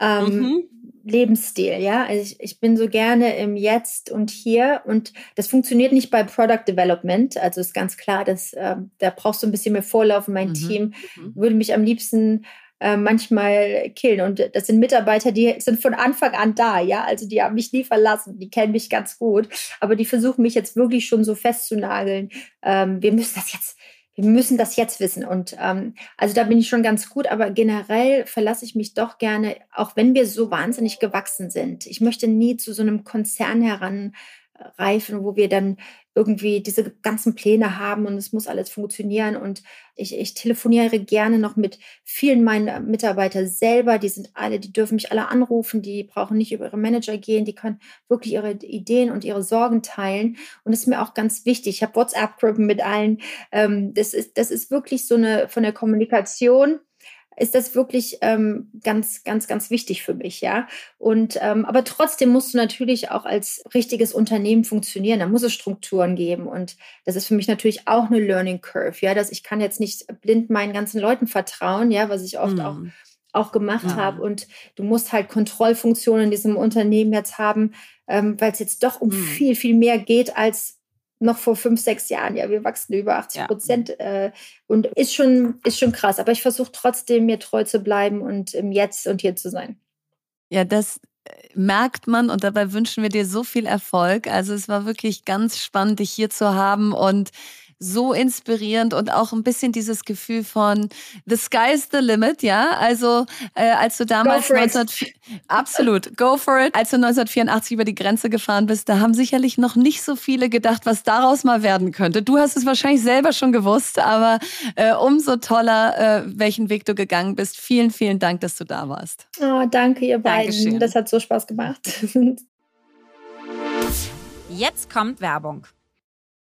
S3: ähm, mhm. Lebensstil, ja. Also ich, ich bin so gerne im Jetzt und Hier und das funktioniert nicht bei Product Development. Also ist ganz klar, dass äh, da brauchst du ein bisschen mehr Vorlauf. Mein mhm. Team mhm. würde mich am liebsten äh, manchmal killen. Und das sind Mitarbeiter, die sind von Anfang an da, ja. Also die haben mich nie verlassen, die kennen mich ganz gut. Aber die versuchen mich jetzt wirklich schon so festzunageln. Ähm, wir müssen das jetzt, wir müssen das jetzt wissen. Und ähm, also da bin ich schon ganz gut, aber generell verlasse ich mich doch gerne, auch wenn wir so wahnsinnig gewachsen sind. Ich möchte nie zu so einem Konzern heranreifen, wo wir dann irgendwie diese ganzen Pläne haben und es muss alles funktionieren. Und ich, ich telefoniere gerne noch mit vielen meiner Mitarbeiter selber. Die sind alle, die dürfen mich alle anrufen, die brauchen nicht über ihre Manager gehen, die können wirklich ihre Ideen und ihre Sorgen teilen. Und das ist mir auch ganz wichtig. Ich habe WhatsApp-Gruppen mit allen. Ähm, das, ist, das ist wirklich so eine von der Kommunikation ist das wirklich ähm, ganz, ganz, ganz wichtig für mich, ja. Und ähm, aber trotzdem musst du natürlich auch als richtiges Unternehmen funktionieren. Da muss es Strukturen geben und das ist für mich natürlich auch eine Learning Curve, ja. Dass ich kann jetzt nicht blind meinen ganzen Leuten vertrauen, ja, was ich oft mm. auch auch gemacht ja. habe. Und du musst halt Kontrollfunktionen in diesem Unternehmen jetzt haben, ähm, weil es jetzt doch um mm. viel, viel mehr geht als noch vor fünf, sechs Jahren. Ja, wir wachsen über 80 Prozent ja. äh, und ist schon, ist schon krass. Aber ich versuche trotzdem, mir treu zu bleiben und im Jetzt und hier zu sein.
S2: Ja, das äh, merkt man und dabei wünschen wir dir so viel Erfolg. Also es war wirklich ganz spannend, dich hier zu haben und so inspirierend und auch ein bisschen dieses Gefühl von the sky's the limit, ja. Also äh, als du damals 19, absolut go for it, als du 1984 über die Grenze gefahren bist, da haben sicherlich noch nicht so viele gedacht, was daraus mal werden könnte. Du hast es wahrscheinlich selber schon gewusst, aber äh, umso toller, äh, welchen Weg du gegangen bist. Vielen, vielen Dank, dass du da warst.
S3: Oh, danke ihr beiden. Dankeschön. Das hat so Spaß gemacht.
S1: Jetzt kommt Werbung.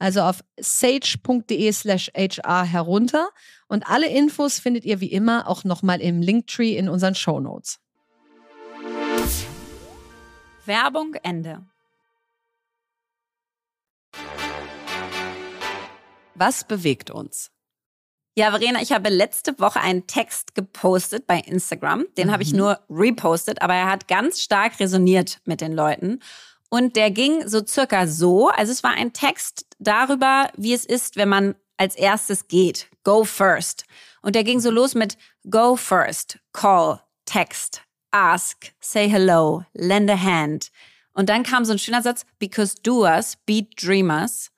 S2: also auf sage.de slash HR herunter und alle Infos findet ihr wie immer auch nochmal im Linktree in unseren Show Notes.
S1: Werbung Ende.
S2: Was bewegt uns?
S1: Ja, Verena, ich habe letzte Woche einen Text gepostet bei Instagram. Den mhm. habe ich mhm. nur repostet, aber er hat ganz stark resoniert mit den Leuten. Und der ging so circa so. Also es war ein Text darüber, wie es ist, wenn man als erstes geht. Go first. Und der ging so los mit Go first, call, text, ask, say hello, lend a hand. Und dann kam so ein schöner Satz, because doers beat dreamers.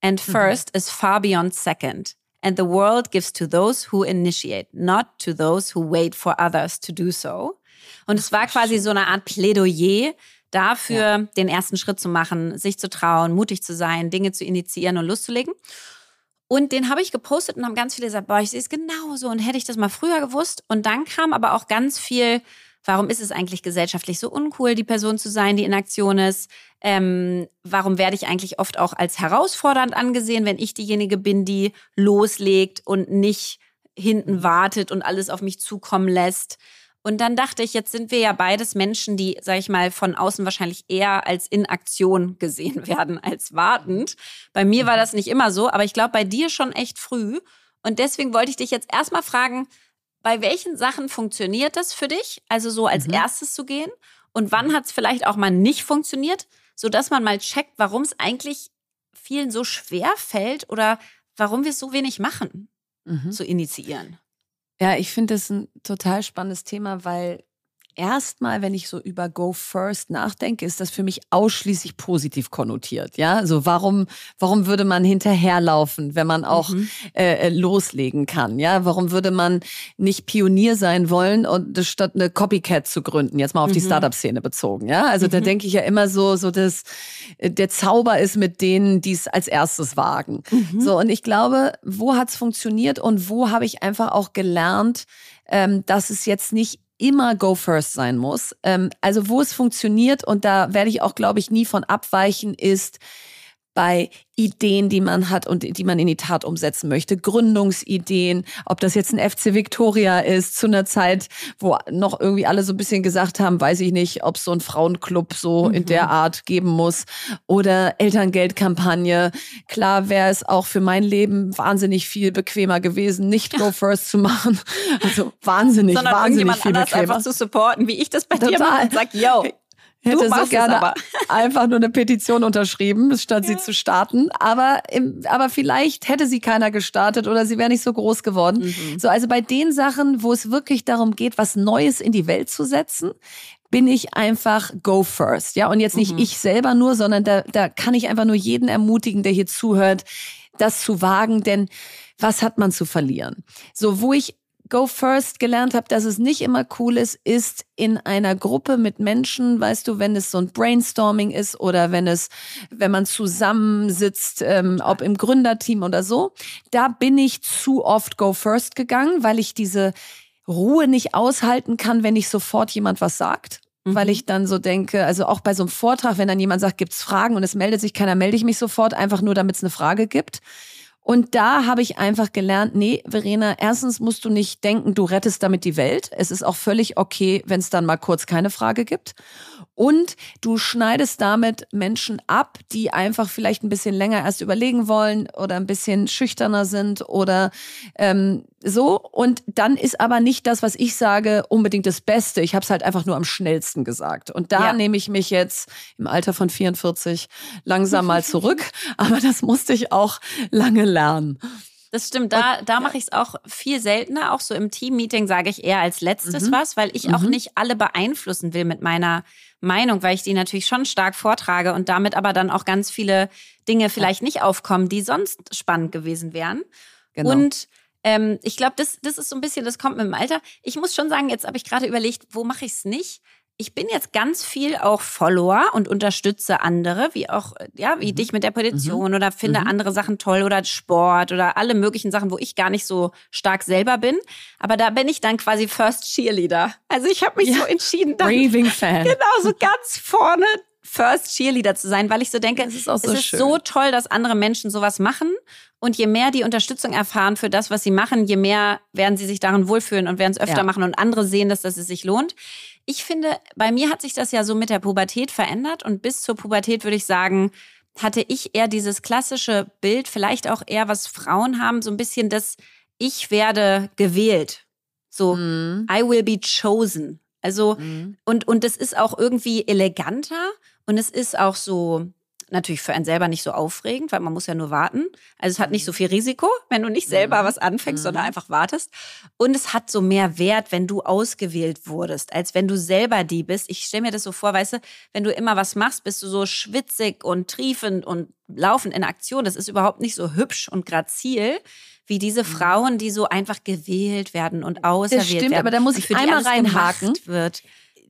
S1: And mhm. first mhm. is far beyond second. And the world gives to those who initiate, not to those who wait for others to do so. Und es war quasi so eine Art Plädoyer dafür, ja. den ersten Schritt zu machen, sich zu trauen, mutig zu sein, Dinge zu initiieren und loszulegen. Und den habe ich gepostet und haben ganz viele gesagt, boah, ich sehe es genauso und hätte ich das mal früher gewusst. Und dann kam aber auch ganz viel Warum ist es eigentlich gesellschaftlich so uncool, die Person zu sein, die in Aktion ist? Ähm, warum werde ich eigentlich oft auch als herausfordernd angesehen, wenn ich diejenige bin, die loslegt und nicht hinten wartet und alles auf mich zukommen lässt. Und dann dachte ich, jetzt sind wir ja beides Menschen, die, sag ich mal, von außen wahrscheinlich eher als in Aktion gesehen werden als wartend. Bei mir war das nicht immer so, aber ich glaube bei dir schon echt früh. Und deswegen wollte ich dich jetzt erstmal fragen, bei welchen Sachen funktioniert das für dich? Also so als mhm. erstes zu gehen? Und wann hat es vielleicht auch mal nicht funktioniert, sodass man mal checkt, warum es eigentlich vielen so schwer fällt oder warum wir es so wenig machen, mhm. zu initiieren?
S2: Ja, ich finde das ein total spannendes Thema, weil erstmal, wenn ich so über Go First nachdenke, ist das für mich ausschließlich positiv konnotiert. Ja, also warum, warum würde man hinterherlaufen, wenn man auch mhm. äh, loslegen kann? Ja, warum würde man nicht Pionier sein wollen und statt eine Copycat zu gründen? Jetzt mal auf mhm. die Startup-Szene bezogen. Ja, also mhm. da denke ich ja immer so, so dass äh, der Zauber ist mit denen, die es als erstes wagen. Mhm. So und ich glaube, wo hat's funktioniert und wo habe ich einfach auch gelernt, ähm, dass es jetzt nicht immer Go First sein muss. Ähm, also wo es funktioniert, und da werde ich auch, glaube ich, nie von abweichen, ist bei Ideen, die man hat und die man in die Tat umsetzen möchte. Gründungsideen, ob das jetzt ein FC Victoria ist, zu einer Zeit, wo noch irgendwie alle so ein bisschen gesagt haben, weiß ich nicht, ob es so ein Frauenclub so mhm. in der Art geben muss oder Elterngeldkampagne. Klar wäre es auch für mein Leben wahnsinnig viel bequemer gewesen, nicht Go First zu machen. Also wahnsinnig,
S1: Sondern
S2: wahnsinnig viel
S1: bequemer. einfach zu supporten, wie ich das bei Total. dir mache und sag, yo,
S2: hätte so gerne einfach nur eine Petition unterschrieben, statt ja. sie zu starten. Aber, im, aber vielleicht hätte sie keiner gestartet oder sie wäre nicht so groß geworden. Mhm. So, also bei den Sachen, wo es wirklich darum geht, was Neues in die Welt zu setzen, bin ich einfach go first. Ja, und jetzt nicht mhm. ich selber nur, sondern da, da kann ich einfach nur jeden ermutigen, der hier zuhört, das zu wagen, denn was hat man zu verlieren? So, wo ich Go First gelernt habe, dass es nicht immer cool ist, ist in einer Gruppe mit Menschen, weißt du, wenn es so ein Brainstorming ist oder wenn es, wenn man zusammensitzt, ähm, ob im Gründerteam oder so, da bin ich zu oft Go First gegangen, weil ich diese Ruhe nicht aushalten kann, wenn nicht sofort jemand was sagt. Mhm. Weil ich dann so denke, also auch bei so einem Vortrag, wenn dann jemand sagt, gibt's Fragen und es meldet sich keiner, melde ich mich sofort, einfach nur, damit es eine Frage gibt. Und da habe ich einfach gelernt, nee, Verena, erstens musst du nicht denken, du rettest damit die Welt. Es ist auch völlig okay, wenn es dann mal kurz keine Frage gibt. Und du schneidest damit Menschen ab, die einfach vielleicht ein bisschen länger erst überlegen wollen oder ein bisschen schüchterner sind oder ähm, so. Und dann ist aber nicht das, was ich sage, unbedingt das Beste. Ich habe es halt einfach nur am schnellsten gesagt. Und da ja. nehme ich mich jetzt im Alter von 44 langsam mal zurück. aber das musste ich auch lange lernen.
S1: Das stimmt, da, da mache ich es auch viel seltener. Auch so im Team-Meeting sage ich eher als letztes mhm. was, weil ich mhm. auch nicht alle beeinflussen will mit meiner Meinung, weil ich die natürlich schon stark vortrage und damit aber dann auch ganz viele Dinge vielleicht nicht aufkommen, die sonst spannend gewesen wären. Genau. Und ähm, ich glaube, das, das ist so ein bisschen, das kommt mit dem Alter. Ich muss schon sagen, jetzt habe ich gerade überlegt, wo mache ich es nicht? Ich bin jetzt ganz viel auch Follower und unterstütze andere, wie auch, ja, wie mhm. dich mit der Petition mhm. oder finde mhm. andere Sachen toll oder Sport oder alle möglichen Sachen, wo ich gar nicht so stark selber bin. Aber da bin ich dann quasi First Cheerleader. Also ich habe mich ja. so entschieden,
S2: dann, Raving Fan.
S1: Genau, so ganz vorne First Cheerleader zu sein, weil ich so denke, es ist, so es ist so toll, dass andere Menschen sowas machen. Und je mehr die Unterstützung erfahren für das, was sie machen, je mehr werden sie sich darin wohlfühlen und werden es öfter ja. machen und andere sehen, dass, dass es sich lohnt. Ich finde, bei mir hat sich das ja so mit der Pubertät verändert und bis zur Pubertät würde ich sagen, hatte ich eher dieses klassische Bild, vielleicht auch eher was Frauen haben, so ein bisschen das Ich werde gewählt. So, mm. I will be chosen. Also, mm. und, und das ist auch irgendwie eleganter und es ist auch so, natürlich für einen selber nicht so aufregend, weil man muss ja nur warten. Also es hat nicht so viel Risiko, wenn du nicht selber mhm. was anfängst, mhm. sondern einfach wartest. Und es hat so mehr Wert, wenn du ausgewählt wurdest, als wenn du selber die bist. Ich stelle mir das so vor, weißt du, wenn du immer was machst, bist du so schwitzig und triefend und laufend in Aktion. Das ist überhaupt nicht so hübsch und grazil wie diese mhm. Frauen, die so einfach gewählt werden und auserwählt das stimmt, werden.
S2: aber da muss ich einmal reinhaken. Wird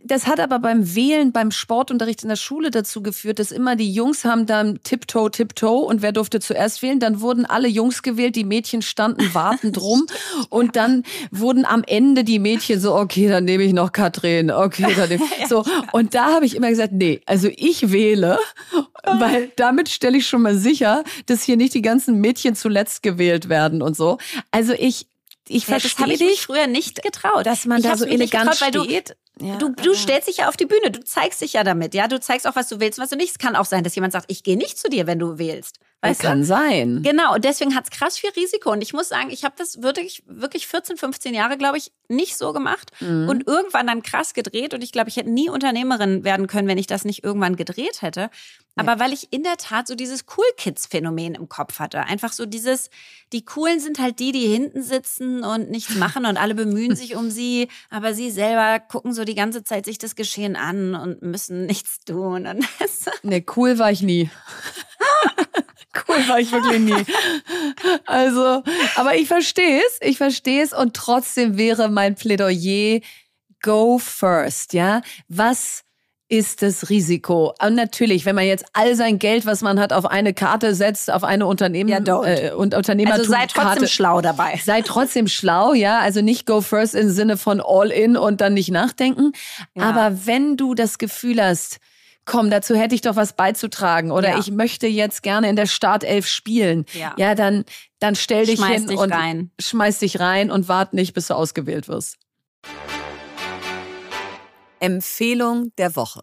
S2: das hat aber beim Wählen, beim Sportunterricht in der Schule dazu geführt, dass immer die Jungs haben dann Tiptoe, Tiptoe und wer durfte zuerst wählen? Dann wurden alle Jungs gewählt, die Mädchen standen wartend rum und dann wurden am Ende die Mädchen so, okay, dann nehme ich noch Katrin, okay, dann nehme ich. So. Und da habe ich immer gesagt, nee, also ich wähle, weil damit stelle ich schon mal sicher, dass hier nicht die ganzen Mädchen zuletzt gewählt werden und so. Also ich ich
S1: ja,
S2: verstehe
S1: das habe ich mich früher nicht getraut.
S2: dass man
S1: ich
S2: da so elegant
S1: getraut,
S2: steht.
S1: Du,
S2: Ja,
S1: du, du stellst dich ja auf die Bühne, du zeigst dich ja damit, ja. Du zeigst auch, was du willst und was du nicht. Es kann auch sein, dass jemand sagt, ich gehe nicht zu dir, wenn du wählst. Weißt du?
S2: kann sein.
S1: Genau, und deswegen hat es krass viel Risiko. Und ich muss sagen, ich habe das wirklich, wirklich 14, 15 Jahre, glaube ich, nicht so gemacht.
S2: Mhm.
S1: Und irgendwann dann krass gedreht. Und ich glaube, ich hätte nie Unternehmerin werden können, wenn ich das nicht irgendwann gedreht hätte. Aber weil ich in der Tat so dieses Cool Kids-Phänomen im Kopf hatte. Einfach so dieses, die Coolen sind halt die, die hinten sitzen und nichts machen und alle bemühen sich um sie. Aber sie selber gucken so die ganze Zeit sich das Geschehen an und müssen nichts tun. Und
S2: Nee, cool war ich nie. cool war ich wirklich nie. Also, aber ich verstehe es, ich verstehe es und trotzdem wäre mein Plädoyer go first, ja? Was ist das Risiko? Und natürlich, wenn man jetzt all sein Geld, was man hat, auf eine Karte setzt, auf eine Unternehmen
S1: Ja,
S2: äh, und Unternehmertum
S1: also sei trotzdem
S2: Karte,
S1: schlau dabei.
S2: Sei trotzdem schlau, ja. Also nicht go first im Sinne von all in und dann nicht nachdenken.
S1: Ja.
S2: Aber wenn du das Gefühl hast, komm, dazu hätte ich doch was beizutragen oder
S1: Ja.
S2: ich möchte jetzt gerne in der Startelf spielen,
S1: Ja.
S2: ja, dann, dann stell dich
S1: Schmeiß
S2: hin
S1: dich
S2: und
S1: rein.
S2: schmeiß dich rein und wart nicht, bis du ausgewählt wirst. Empfehlung der Woche.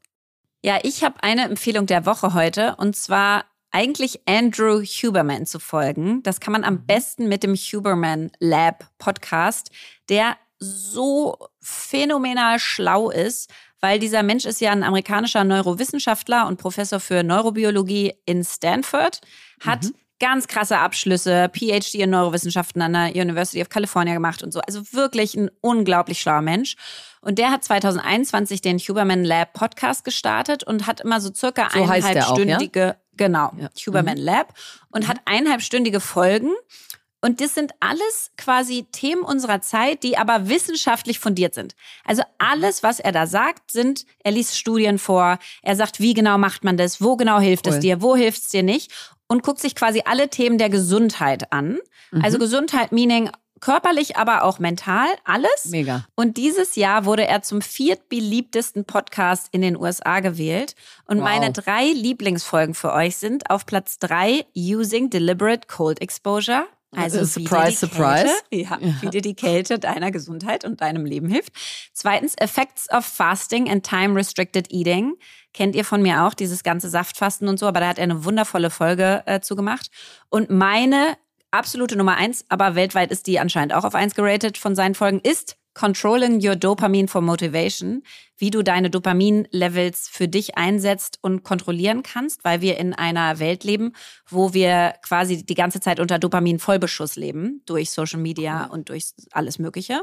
S1: Ja, ich habe eine Empfehlung der Woche heute und zwar eigentlich Andrew Huberman zu folgen. Das kann man am besten mit dem Huberman Lab Podcast, der so phänomenal schlau ist, weil dieser Mensch ist ja ein amerikanischer Neurowissenschaftler und Professor für Neurobiologie in Stanford, hat ganz krasse Abschlüsse, PhD in Neurowissenschaften an der University of California gemacht und so. Also wirklich ein unglaublich schlauer Mensch. Und der hat 2021 den Huberman Lab Podcast gestartet und hat immer so circa
S2: So auch, ja?
S1: eineinhalbstündige, genau,
S2: Ja.
S1: Huberman Lab und hat eineinhalbstündige Folgen. Und das sind alles quasi Themen unserer Zeit, die aber wissenschaftlich fundiert sind. Also alles, was er da sagt, sind, er liest Studien vor, er sagt, wie genau macht man das, wo genau hilft es
S2: Cool.
S1: dir, wo hilft es dir nicht und guckt sich quasi alle Themen der Gesundheit an. Also Gesundheit, meaning körperlich, aber auch mental, alles.
S2: Mega.
S1: Und dieses Jahr wurde er zum viertbeliebtesten Podcast in den USA gewählt. Und
S2: Wow.
S1: meine drei Lieblingsfolgen für euch sind auf Platz drei Using Deliberate Cold Exposure. Also wie dir
S2: surprise,
S1: die
S2: surprise.
S1: Kälte, ja, wie dir die Kälte deiner Gesundheit und deinem Leben hilft. Zweitens Effects of Fasting and Time Restricted Eating. Kennt ihr von mir auch, dieses ganze Saftfasten und so, aber da hat er eine wundervolle Folge äh, zu gemacht. Und meine absolute Nummer eins, aber weltweit ist die anscheinend auch auf eins geratet von seinen Folgen, ist Controlling Your Dopamine for Motivation, wie du deine Dopamin-Levels für dich einsetzt und kontrollieren kannst, weil wir in einer Welt leben, wo wir quasi die ganze Zeit unter Dopamin-Vollbeschuss leben, durch Social Media und durch alles Mögliche.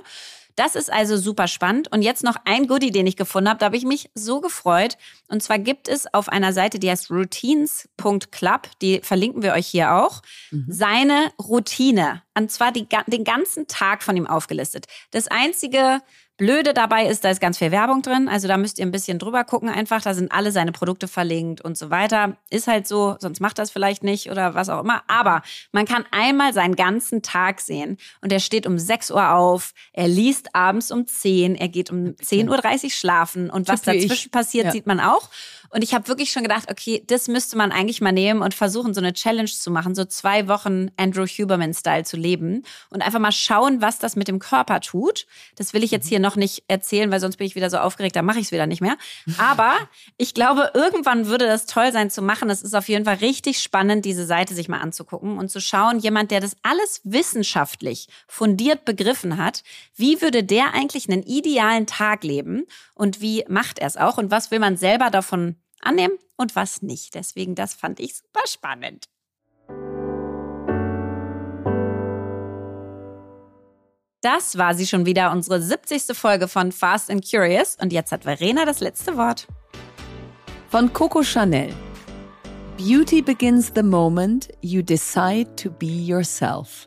S1: Das ist also super spannend. Und jetzt noch ein Goodie, den ich gefunden habe. Da habe ich mich so gefreut. Und zwar gibt es auf einer Seite, die heißt routines.club, die verlinken wir euch hier auch, seine Routine. Und zwar die, den ganzen Tag von ihm aufgelistet. Das einzige Blöde dabei ist, da ist ganz viel Werbung drin. Also da müsst ihr ein bisschen drüber gucken einfach. Da sind alle seine Produkte verlinkt und so weiter. Ist halt so, sonst macht das vielleicht nicht oder was auch immer. Aber man kann einmal seinen ganzen Tag sehen. Und er steht um 6 Uhr auf, er liest abends um 10, er geht um 10.30 Uhr schlafen. Und was dazwischen passiert,
S2: Ja.
S1: sieht man auch. Und ich habe wirklich schon gedacht, okay, das müsste man eigentlich mal nehmen und versuchen, so eine Challenge zu machen, so zwei Wochen Andrew Huberman-Style zu leben und einfach mal schauen, was das mit dem Körper tut. Das will ich jetzt hier noch nicht erzählen, weil sonst bin ich wieder so aufgeregt, dann mache ich es wieder nicht mehr. Aber ich glaube, irgendwann würde das toll sein zu machen. Es ist auf jeden Fall richtig spannend, diese Seite sich mal anzugucken und zu schauen, jemand, der das alles wissenschaftlich fundiert begriffen hat, wie würde der eigentlich einen idealen Tag leben und wie macht er es auch und was will man selber davon annehmen und was nicht. Deswegen, das fand ich super spannend. Das war sie schon wieder, unsere 70. Folge von Fast and Curious. Und jetzt hat Verena das letzte Wort.
S2: Von Coco Chanel. Beauty begins the moment you decide to be yourself.